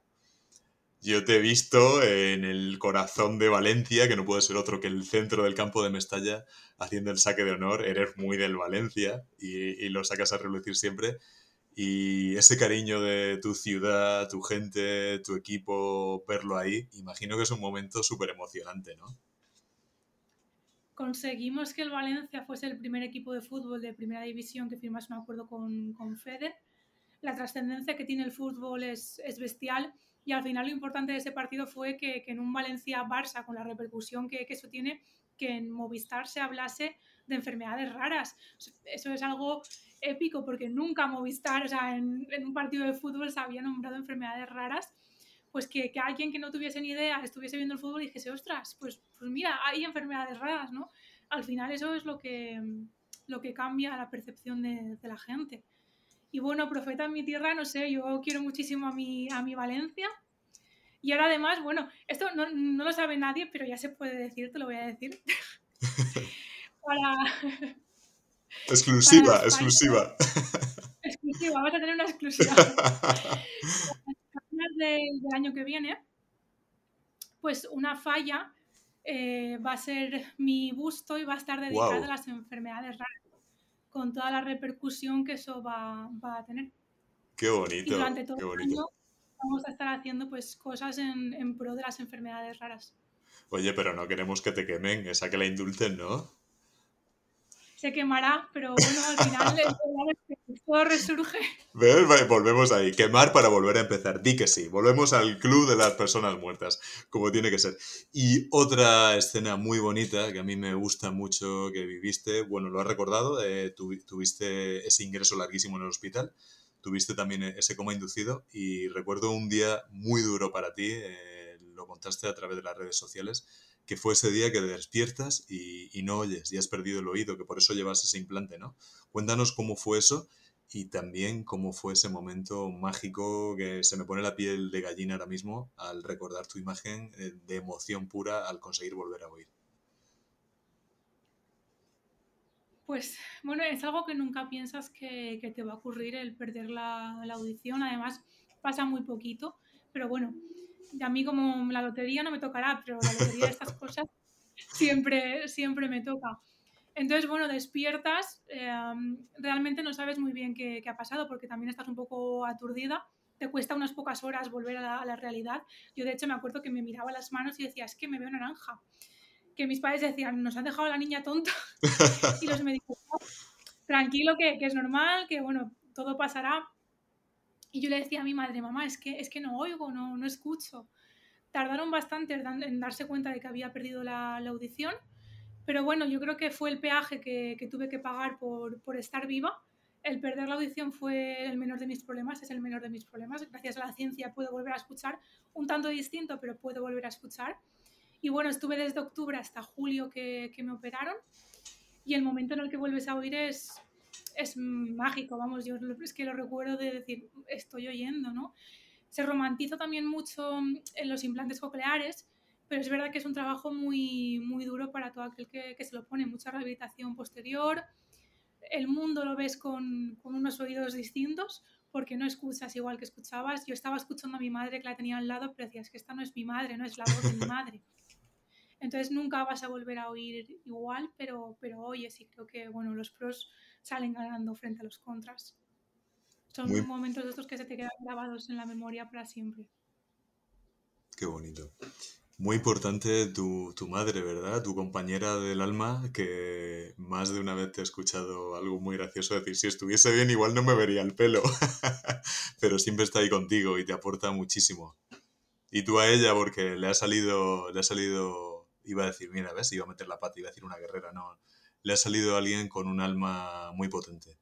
Yo te he visto en el corazón de Valencia, que no puede ser otro que el centro del campo de Mestalla, haciendo el saque de honor. Eres muy del Valencia y, y lo sacas a relucir siempre. Y ese cariño de tu ciudad, tu gente, tu equipo, verlo ahí, imagino que es un momento súper emocionante, ¿no? Conseguimos que el Valencia fuese el primer equipo de fútbol de primera división que firmase un acuerdo con, con FEDER. La trascendencia que tiene el fútbol es, es, bestial y al final lo importante de ese partido fue que, que en un Valencia-Barça, con la repercusión que, que, eso tiene, que en Movistar se hablase de enfermedades raras. Eso es algo épico porque nunca Movistar, o sea, en, en un partido de fútbol se había nombrado enfermedades raras pues que, que, alguien que no tuviese ni idea estuviese viendo el fútbol y dijese, ostras, pues, pues mira, hay enfermedades raras, ¿no? Al final eso es lo que, lo que cambia la percepción de, de la gente. Y bueno, profeta en mi tierra, no sé, yo quiero muchísimo a mi, a mi Valencia. Y ahora además, bueno, esto no, no lo sabe nadie, pero ya se puede decir, te lo voy a decir. Para... Exclusiva, para exclusiva. Exclusiva, vamos a tener una exclusiva. del, año que viene, pues una falla eh, va a ser mi busto y va a estar dedicado wow. a las enfermedades raras, con toda la repercusión que eso va, va a tener. Qué bonito. Y durante todo qué el año vamos a estar haciendo pues cosas en, en pro de las enfermedades raras. Oye, pero no queremos que te quemen, esa que la indulten, ¿no? Se quemará, pero bueno, al final el todo resurge. ¿Ves? Volvemos ahí. Quemar para volver a empezar. Di que sí. Volvemos al club de las personas muertas, como tiene que ser. Y otra escena muy bonita que a mí me gusta mucho que viviste, bueno, lo has recordado, eh, tu, tuviste ese ingreso larguísimo en el hospital, tuviste también ese coma inducido y recuerdo un día muy duro para ti, eh, lo contaste a través de las redes sociales que fue ese día que despiertas y, no oyes y has perdido el oído, que por eso llevas ese implante, ¿no? Cuéntanos cómo fue eso y también cómo fue ese momento mágico que se me pone la piel de gallina ahora mismo al recordar tu imagen eh, de emoción pura al conseguir volver a oír. Pues bueno, es algo que nunca piensas que, te va a ocurrir el perder la, audición. Además, pasa muy poquito. Pero bueno, a mí como la lotería no me tocará, pero la lotería de estas cosas siempre, siempre me toca. Entonces, bueno, despiertas, eh, realmente no sabes muy bien qué, qué, ha pasado porque también estás un poco aturdida. Te cuesta unas pocas horas volver a la, a la, realidad. Yo, de hecho, me acuerdo que me miraba las manos y decía, es que me veo naranja. Que mis padres decían, nos han dejado a la niña tonta. y los médicos, tranquilo, que, que, es normal, que bueno, todo pasará. Y yo le decía a mi madre, mamá, es que, es que no oigo, no, no escucho. Tardaron bastante en darse cuenta de que había perdido la, la audición pero bueno, yo creo que fue el peaje que, que tuve que pagar por, por, estar viva. El perder la audición fue el menor de mis problemas, es el menor de mis problemas. Gracias a la ciencia puedo volver a escuchar, un tanto distinto, pero puedo volver a escuchar. Y bueno, estuve desde octubre hasta julio que, que me operaron y el momento en el que vuelves a oír es, es mágico, vamos, yo es que lo recuerdo de decir, estoy oyendo, ¿no? Se romantiza también mucho en los implantes cocleares, pero es verdad que es un trabajo muy, muy duro para todo aquel que, se lo pone, mucha rehabilitación posterior, el mundo lo ves con, con, unos oídos distintos porque no escuchas igual que escuchabas. Yo estaba escuchando a mi madre que la tenía al lado, pero decías que esta no es mi madre, no es la voz de mi madre. Entonces nunca vas a volver a oír igual, pero, pero oye, sí creo que bueno, los pros salen ganando frente a los contras. Son Muy... momentos de estos que se te quedan grabados en la memoria para siempre. Qué bonito. Muy importante tu, tu, madre, ¿verdad? Tu compañera del alma, que más de una vez te he escuchado algo muy gracioso decir, si estuviese bien igual no me vería el pelo, pero siempre está ahí contigo y te aporta muchísimo. Y tú a ella, porque le ha salido, le ha salido, iba a decir, mira, ves, iba a meter la pata, iba a decir una guerrera, no, le ha salido alguien con un alma muy potente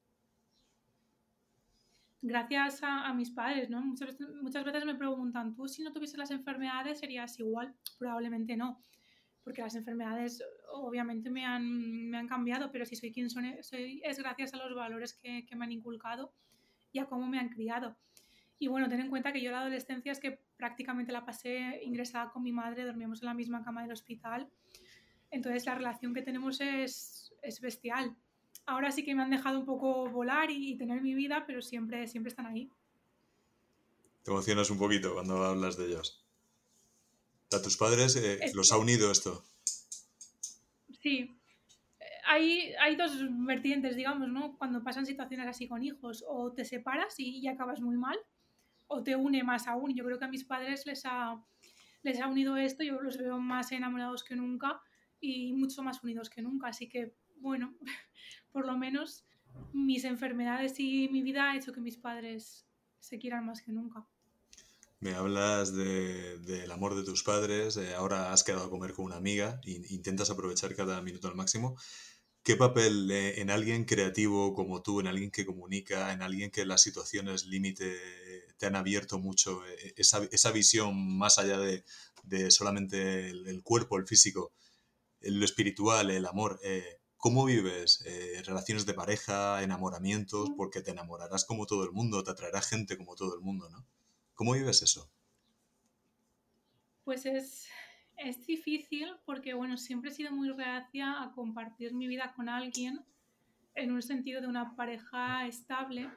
gracias a, a, mis padres, ¿no? Muchas, muchas veces me preguntan, ¿tú si no tuvieses las enfermedades serías igual? Probablemente no, porque las enfermedades obviamente me han, me han cambiado, pero si soy quien soy, soy es gracias a los valores que, que, me han inculcado y a cómo me han criado. Y bueno, ten en cuenta que yo la adolescencia es que prácticamente la pasé ingresada con mi madre, dormíamos en la misma cama del hospital, entonces la relación que tenemos es, es bestial ahora sí que me han dejado un poco volar y, y tener mi vida, pero siempre, siempre están ahí. Te emocionas un poquito cuando hablas de ellos. ¿A tus padres eh, es... los ha unido esto? Sí. Hay, hay dos vertientes, digamos, ¿no? Cuando pasan situaciones así con hijos, o te separas y, y acabas muy mal, o te une más aún. Yo creo que a mis padres les ha, les ha unido esto, yo los veo más enamorados que nunca y mucho más unidos que nunca, así que bueno, por lo menos mis enfermedades y mi vida ha hecho que mis padres se quieran más que nunca. Me hablas del de, de amor de tus padres, eh, ahora has quedado a comer con una amiga e intentas aprovechar cada minuto al máximo. ¿Qué papel eh, en alguien creativo como tú, en alguien que comunica, en alguien que las situaciones límite te han abierto mucho eh, esa, esa, visión más allá de, solamente el, cuerpo, el físico, lo espiritual, el amor? Eh, ¿Cómo vives eh, relaciones de pareja, enamoramientos? Porque te enamorarás como todo el mundo, te atraerá gente como todo el mundo, ¿no? ¿Cómo vives eso? Pues es, es difícil porque, bueno, siempre he sido muy reacia a compartir mi vida con alguien en un sentido de una pareja estable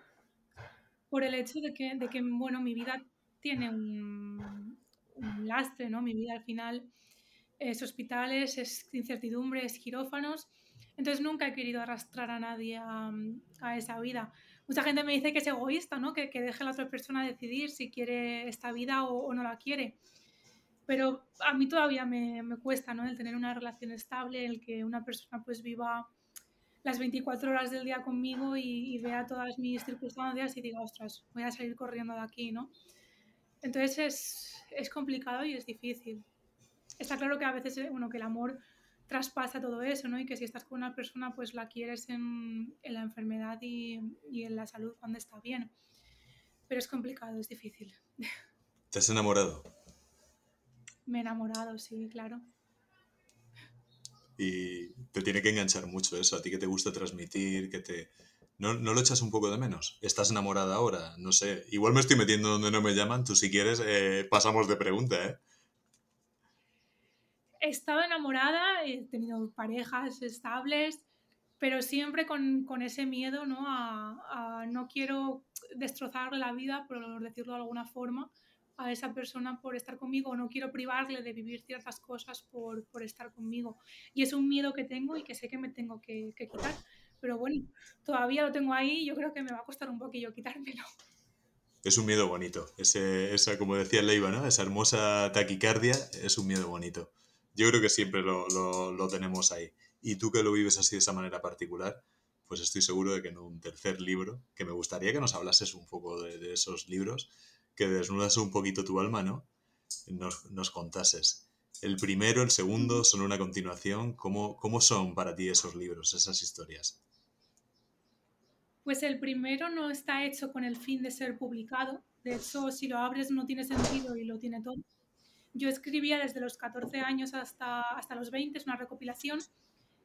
por el hecho de que, de que bueno, mi vida tiene un, un lastre, ¿no? Mi vida al final es hospitales, es incertidumbre, es quirófanos entonces nunca he querido arrastrar a nadie a, a esa vida. Mucha gente me dice que es egoísta, ¿no? que, que deje a la otra persona decidir si quiere esta vida o, o no la quiere. Pero a mí todavía me, me, cuesta ¿no? el tener una relación estable, el que una persona pues viva las 24 horas del día conmigo y, y vea todas mis circunstancias y diga, ostras, voy a salir corriendo de aquí, ¿no? Entonces es, es complicado y es difícil. Está claro que a veces, eh, bueno, que el amor traspasa todo eso, ¿no? Y que si estás con una persona, pues la quieres en, en la enfermedad y, y, en la salud cuando está bien. Pero es complicado, es difícil. ¿Te has enamorado? Me he enamorado, sí, claro. Y te tiene que enganchar mucho eso, a ti que te gusta transmitir, que te... ¿No, ¿No, lo echas un poco de menos? ¿Estás enamorada ahora? No sé. Igual me estoy metiendo donde no me llaman. Tú si quieres eh, pasamos de pregunta, ¿eh? He estado enamorada, he tenido parejas estables, pero siempre con, con ese miedo, ¿no? A, a, no quiero destrozarle la vida, por decirlo de alguna forma, a esa persona por estar conmigo, no quiero privarle de vivir ciertas cosas por, por estar conmigo. Y es un miedo que tengo y que sé que me tengo que, que quitar. Pero bueno, todavía lo tengo ahí y yo creo que me va a costar un poquillo quitármelo. Es un miedo bonito. Ese, esa, como decía Leiva, ¿no? Esa hermosa taquicardia es un miedo bonito. Yo creo que siempre lo, lo, lo tenemos ahí y tú que lo vives así de esa manera particular, pues estoy seguro de que en un tercer libro, que me gustaría que nos hablases un poco de, de esos libros, que desnudas un poquito tu alma, ¿no? Nos, nos, contases. El primero, el segundo, son una continuación. ¿Cómo, ¿Cómo son para ti esos libros, esas historias? Pues el primero no está hecho con el fin de ser publicado. De hecho, si lo abres no tiene sentido y lo tiene todo. Yo escribía desde los 14 años hasta, hasta los 20, es una recopilación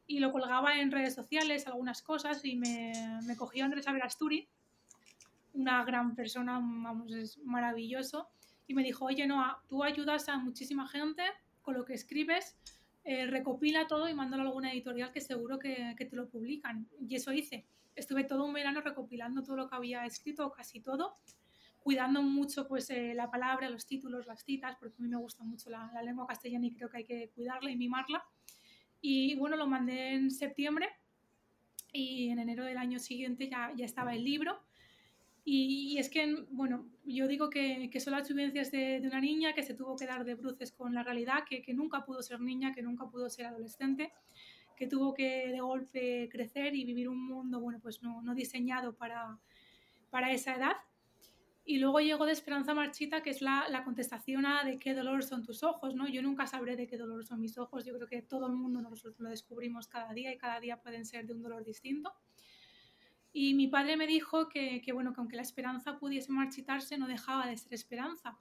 y lo colgaba en redes sociales, algunas cosas, y me, me cogió Andrés Averasturi, una gran persona, vamos, es maravilloso, y me dijo, oye, Noa, tú ayudas a muchísima gente con lo que escribes, eh, recopila todo y mándalo a alguna editorial que seguro que, que, te lo publican. Y eso hice. Estuve todo un verano recopilando todo lo que había escrito, casi todo, cuidando mucho pues eh, la palabra, los títulos, las citas, porque a mí me gusta mucho la, la lengua castellana y creo que hay que cuidarla y mimarla. Y bueno, lo mandé en septiembre y en enero del año siguiente ya, ya estaba el libro. Y, y es que, bueno, yo digo que, que son las vivencias de, de, una niña que se tuvo que dar de bruces con la realidad, que, que nunca pudo ser niña, que nunca pudo ser adolescente, que tuvo que de golpe crecer y vivir un mundo, bueno, pues no, no diseñado para, para esa edad y luego llegó de Esperanza Marchita, que es la, la, contestación a de qué dolor son tus ojos, ¿no? Yo nunca sabré de qué dolor son mis ojos, yo creo que todo el mundo nos lo descubrimos cada día y cada día pueden ser de un dolor distinto. Y mi padre me dijo que, que, bueno, que aunque la esperanza pudiese marchitarse, no dejaba de ser esperanza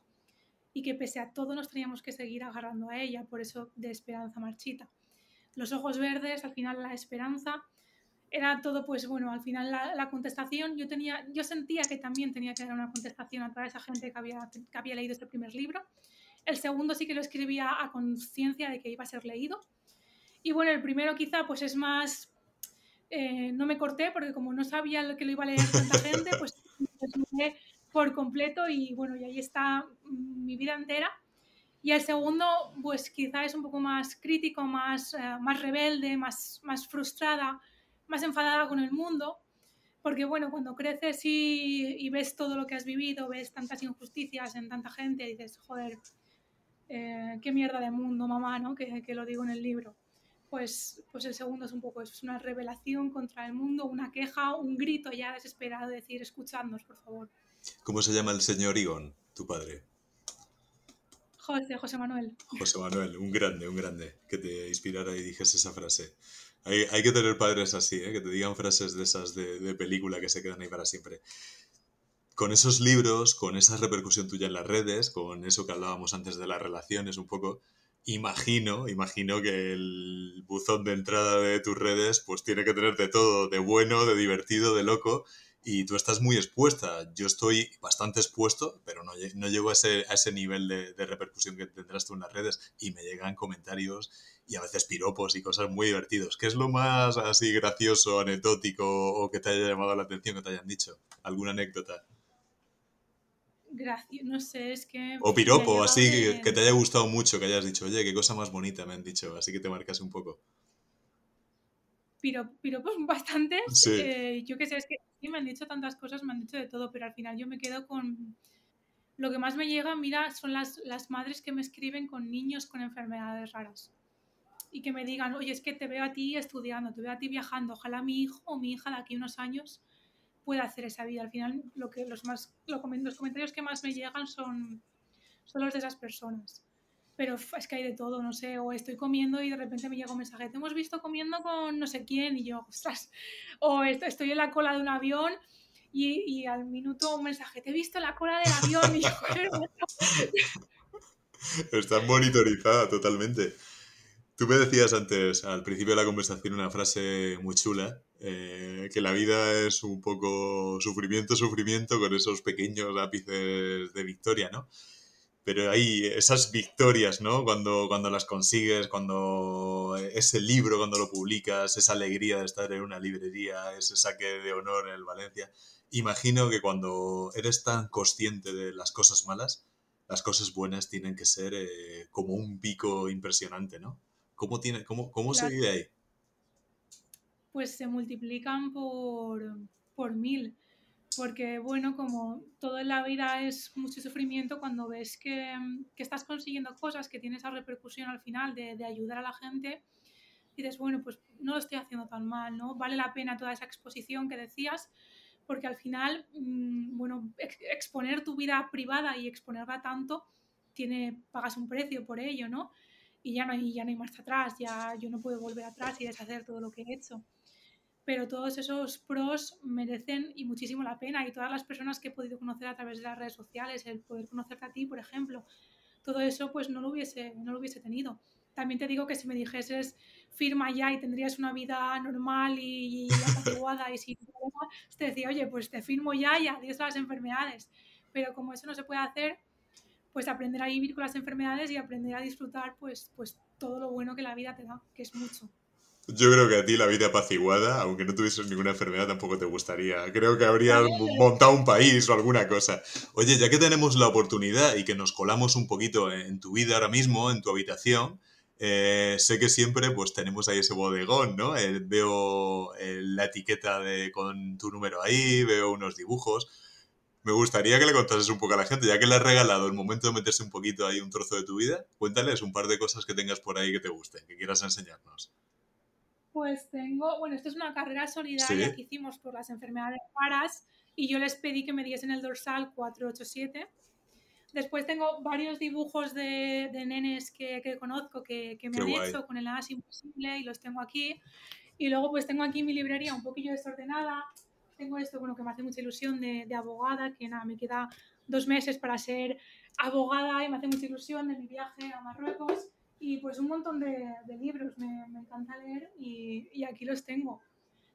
y que pese a todo nos teníamos que seguir agarrando a ella, por eso de esperanza marchita. Los ojos verdes, al final la esperanza, era todo, pues bueno, al final la, la, contestación, yo, tenía, yo sentía que también tenía que dar una contestación a toda esa gente que había, que había leído este primer libro. El segundo sí que lo escribía a conciencia de que iba a ser leído. Y bueno, el primero quizá pues es más... Eh, no me corté porque como no sabía que lo iba a leer tanta gente, pues me por completo y bueno, y ahí está mi vida entera. Y el segundo, pues quizá es un poco más crítico, más, uh, más rebelde, más, más frustrada, más enfadada con el mundo, porque bueno, cuando creces y, y, ves todo lo que has vivido, ves tantas injusticias en tanta gente, dices, joder, eh, qué mierda de mundo, mamá, ¿no? Que, que, lo digo en el libro. Pues, pues el segundo es un poco eso, es una revelación contra el mundo, una queja, un grito ya desesperado de decir, escuchadnos, por favor. ¿Cómo se llama el señor Igón, tu padre? José, José Manuel. José Manuel, un grande, un grande, que te inspirara y dijese esa frase. Hay, hay que tener padres así, ¿eh? que te digan frases de esas de, de, película que se quedan ahí para siempre. Con esos libros, con esa repercusión tuya en las redes, con eso que hablábamos antes de las relaciones un poco, imagino, imagino que el buzón de entrada de tus redes pues tiene que tener de todo, de bueno, de divertido, de loco, y tú estás muy expuesta. Yo estoy bastante expuesto, pero no, no llego a ese, a ese nivel de, de, repercusión que tendrás tú en las redes y me llegan comentarios y a veces piropos y cosas muy divertidos. ¿Qué es lo más así gracioso, anecdótico o que te haya llamado la atención, que te hayan dicho? ¿Alguna anécdota? Gracias, no sé, es que... O piropo, así de... que te haya gustado mucho, que hayas dicho, oye, qué cosa más bonita me han dicho, así que te marcas un poco. Piro, piropos bastantes, sí. eh, yo qué sé, es que sí me han dicho tantas cosas, me han dicho de todo, pero al final yo me quedo con... Lo que más me llega, mira, son las, las madres que me escriben con niños con enfermedades raras y que me digan, oye, es que te veo a ti estudiando, te veo a ti viajando, ojalá mi hijo o mi hija de aquí unos años pueda hacer esa vida. Al final, lo que los, más, lo, los comentarios que más me llegan son, son los de esas personas. Pero es que hay de todo, no sé, o estoy comiendo y de repente me llega un mensaje, te hemos visto comiendo con no sé quién, y yo, ostras, o estoy en la cola de un avión y, y al minuto un mensaje, te he visto en la cola del avión, y yo, Está monitorizada totalmente. Tú me decías antes, al principio de la conversación, una frase muy chula, eh, que la vida es un poco sufrimiento, sufrimiento, con esos pequeños ápices de victoria, ¿no? pero ahí esas victorias, ¿no? Cuando, cuando las consigues, cuando ese libro, cuando lo publicas, esa alegría de estar en una librería, ese saque de honor en el Valencia. Imagino que cuando eres tan consciente de las cosas malas, las cosas buenas tienen que ser eh, como un pico impresionante, ¿no? ¿Cómo, tiene, cómo, cómo se vive ahí? Pues se multiplican por, por mil porque bueno, como todo en la vida es mucho sufrimiento, cuando ves que, que estás consiguiendo cosas, que tienes esa repercusión al final de, de, ayudar a la gente, dices, bueno, pues no lo estoy haciendo tan mal, ¿no? Vale la pena toda esa exposición que decías, porque al final, mmm, bueno, ex exponer tu vida privada y exponerla tanto, tiene, pagas un precio por ello, ¿no? Y ya no hay, ya no hay marcha atrás, ya yo no puedo volver atrás y deshacer todo lo que he hecho pero todos esos pros merecen y muchísimo la pena y todas las personas que he podido conocer a través de las redes sociales, el poder conocerte a ti, por ejemplo, todo eso pues no lo hubiese, no lo hubiese tenido. También te digo que si me dijeses firma ya y tendrías una vida normal y, y apaciguada y sin problema, te decía, oye, pues te firmo ya y adiós a las enfermedades. Pero como eso no se puede hacer, pues aprender a vivir con las enfermedades y aprender a disfrutar pues, pues todo lo bueno que la vida te da, que es mucho. Yo creo que a ti la vida apaciguada, aunque no tuvieses ninguna enfermedad, tampoco te gustaría. Creo que habrías montado un país o alguna cosa. Oye, ya que tenemos la oportunidad y que nos colamos un poquito en tu vida ahora mismo, en tu habitación, eh, sé que siempre pues tenemos ahí ese bodegón, ¿no? Eh, veo eh, la etiqueta de, con tu número ahí, veo unos dibujos. Me gustaría que le contases un poco a la gente, ya que le has regalado el momento de meterse un poquito ahí un trozo de tu vida, cuéntales un par de cosas que tengas por ahí que te gusten, que quieras enseñarnos. Pues tengo, bueno, esto es una carrera solidaria ¿Sí? que hicimos por las enfermedades raras y yo les pedí que me diesen el dorsal 487. Después tengo varios dibujos de, de nenes que, que, conozco que, que me Qué han guay. hecho con el as imposible y los tengo aquí. Y luego pues tengo aquí mi librería un poquillo desordenada. Tengo esto, bueno, que me hace mucha ilusión de, de abogada, que nada, me queda dos meses para ser abogada y me hace mucha ilusión de mi viaje a Marruecos y pues un montón de, de libros, me, me, encanta leer y, y, aquí los tengo.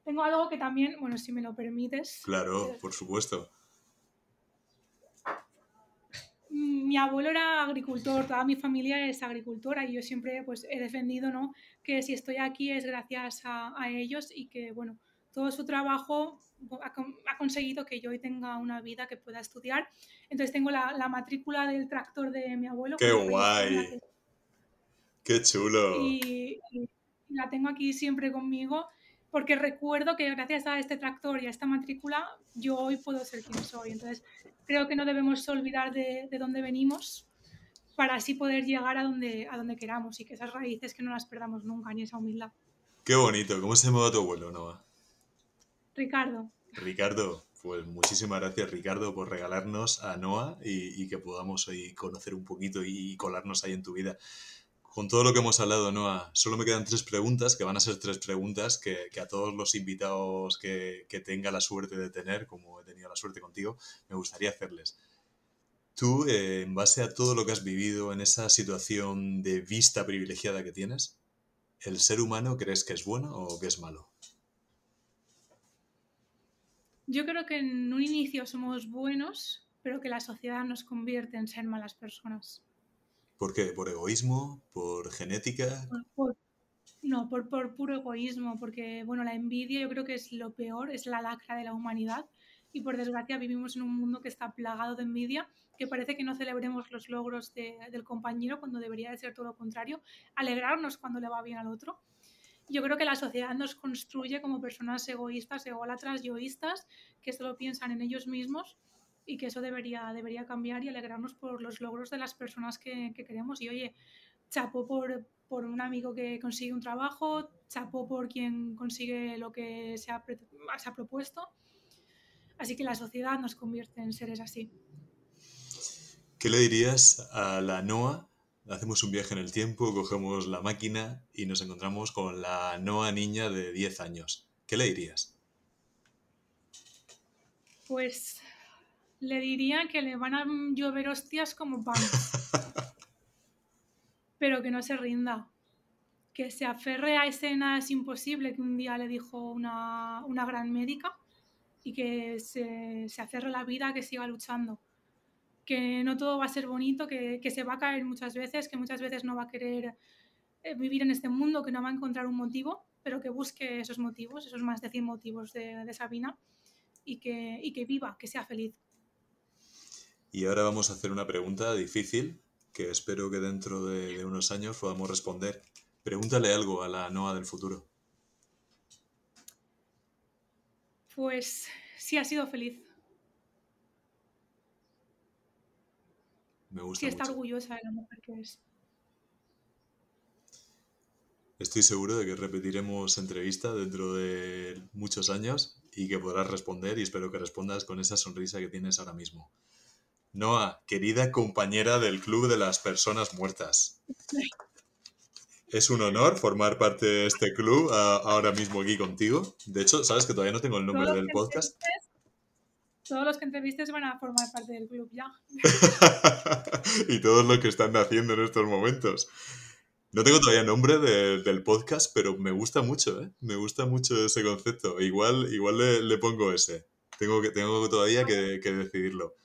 Tengo algo que también, bueno, si me lo permites. Claro, eh, por supuesto. Mi abuelo era agricultor, toda mi familia es agricultora y yo siempre pues he defendido, ¿no? Que si estoy aquí es gracias a, a ellos y que, bueno, todo su trabajo ha, ha, conseguido que yo hoy tenga una vida que pueda estudiar. Entonces tengo la, la matrícula del tractor de mi abuelo. ¡Qué guay! Qué chulo. Y, y, la tengo aquí siempre conmigo porque recuerdo que gracias a este tractor y a esta matrícula yo hoy puedo ser quien soy. Entonces creo que no debemos olvidar de, de dónde venimos para así poder llegar a donde, a donde queramos y que esas raíces que no las perdamos nunca, ni esa humildad. Qué bonito. ¿Cómo se llama tu abuelo, Noah? Ricardo. Ricardo, pues muchísimas gracias Ricardo por regalarnos a Noah y, que podamos hoy conocer un poquito y colarnos ahí en tu vida con todo lo que hemos hablado, Noah, solo me quedan tres preguntas, que van a ser tres preguntas que, a todos los invitados que, que, tenga la suerte de tener, como he tenido la suerte contigo, me gustaría hacerles. Tú, eh, en base a todo lo que has vivido en esa situación de vista privilegiada que tienes, ¿el ser humano crees que es bueno o que es malo? Yo creo que en un inicio somos buenos, pero que la sociedad nos convierte en ser malas personas. ¿Por qué? ¿Por egoísmo? ¿Por genética? Por, por, no, por, por, puro egoísmo, porque bueno, la envidia yo creo que es lo peor, es la lacra de la humanidad y por desgracia vivimos en un mundo que está plagado de envidia, que parece que no celebremos los logros de, del compañero cuando debería de ser todo lo contrario, alegrarnos cuando le va bien al otro. Yo creo que la sociedad nos construye como personas egoístas, ególatras, yoístas, que solo piensan en ellos mismos y que eso debería, debería cambiar y alegrarnos por los logros de las personas que, que queremos. Y oye, chapó por, por, un amigo que consigue un trabajo, chapó por quien consigue lo que se ha, se ha propuesto. Así que la sociedad nos convierte en seres así. ¿Qué le dirías a la Noa? Hacemos un viaje en el tiempo, cogemos la máquina y nos encontramos con la Noa niña de 10 años. ¿Qué le dirías? Pues le diría que le van a llover hostias como pan. Pero que no se rinda. Que se aferre a escenas imposible que un día le dijo una, una gran médica y que se, se, aferre a la vida, que siga luchando. Que no todo va a ser bonito, que, que, se va a caer muchas veces, que muchas veces no va a querer eh, vivir en este mundo, que no va a encontrar un motivo, pero que busque esos motivos, esos más de 100 motivos de, de Sabina y que, y que viva, que sea feliz. Y ahora vamos a hacer una pregunta difícil que espero que dentro de, de unos años podamos responder. Pregúntale algo a la Noa del futuro. Pues sí ha sido feliz. Me gusta Sí está mucho. orgullosa de la mujer que es. Estoy seguro de que repetiremos entrevista dentro de muchos años y que podrás responder y espero que respondas con esa sonrisa que tienes ahora mismo. Noa, querida compañera del Club de las Personas Muertas. Es un honor formar parte de este club a- ahora mismo aquí contigo. De hecho, sabes que todavía no tengo el nombre del podcast. Todos los que entrevistes van a formar parte del club ya. y todos los que están haciendo en estos momentos. No tengo todavía nombre de- del podcast, pero me gusta mucho, ¿eh? Me gusta mucho ese concepto. Igual, igual le, le pongo ese. Tengo, que, tengo todavía que, que decidirlo.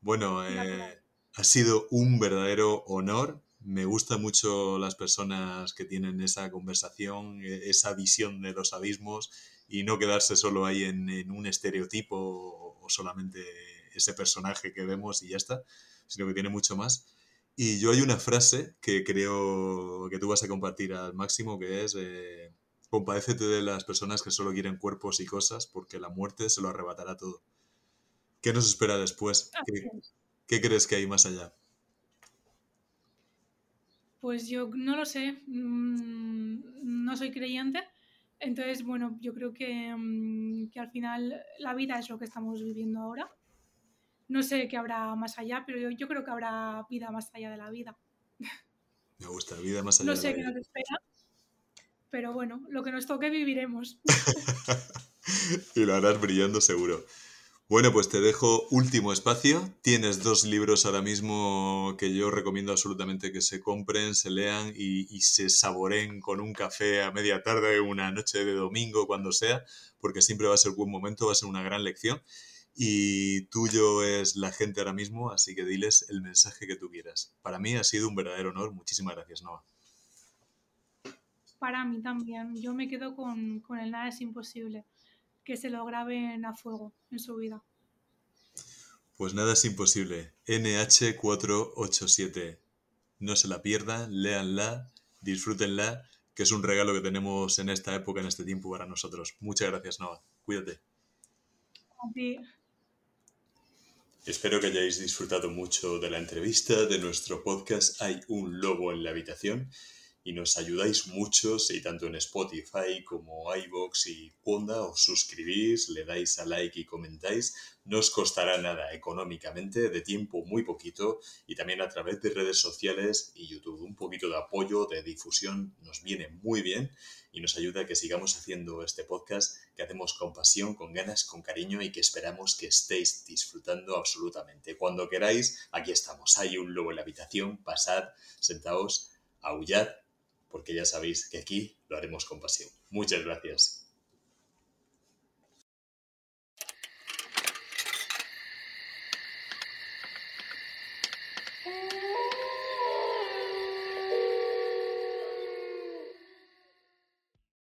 Bueno, eh, ha sido un verdadero honor. Me gustan mucho las personas que tienen esa conversación, eh, esa visión de los abismos y no quedarse solo ahí en, en un estereotipo o, solamente ese personaje que vemos y ya está, sino que tiene mucho más. Y yo hay una frase que creo que tú vas a compartir al máximo, que es, eh, compadécete de las personas que solo quieren cuerpos y cosas, porque la muerte se lo arrebatará todo. ¿Qué nos espera después? Así ¿Qué, es. qué crees que hay más allá? Pues yo no lo sé, mm, no soy creyente, entonces bueno, yo creo que, mm, que al final la vida es lo que estamos viviendo ahora. No sé qué habrá más allá, pero yo, yo creo que habrá vida más allá de la vida. Me gusta, vida más allá No de la sé qué vida. nos espera, pero bueno, lo que nos toque viviremos. y lo harás brillando seguro. Bueno, pues te dejo último espacio. Tienes dos libros ahora mismo que yo recomiendo absolutamente que se compren, se lean y, se saboreen con un café a media tarde, una noche de domingo, cuando sea, porque siempre va a ser buen momento, va a ser una gran lección. Y tuyo es la gente ahora mismo, así que diles el mensaje que tú quieras. Para mí ha sido un verdadero honor. Muchísimas gracias, Noah. Para mí también, yo me quedo con, con el nada es imposible, que se lo graben a fuego en su vida. Pues nada es imposible. NH487. No se la pierdan, léanla, disfrútenla, que es un regalo que tenemos en esta época, en este tiempo para nosotros. Muchas gracias, Noah. Cuídate. A ti. Espero que hayáis disfrutado mucho de la entrevista, de nuestro podcast Hay un lobo en la habitación y nos ayudáis mucho si tanto en Spotify como iVoox y Wanda os suscribís, le dais a like y comentáis. No os costará nada económicamente, de tiempo muy poquito y también a través de redes sociales y YouTube. Un poquito de apoyo, de difusión nos viene muy bien y nos ayuda a que sigamos haciendo este podcast que hacemos con pasión, con ganas, con cariño y que esperamos que estéis disfrutando absolutamente. Cuando queráis, aquí estamos. Hay un lobo en la habitación, pasad, sentaos, aullad, porque ya sabéis que aquí lo haremos con pasión. Muchas gracias.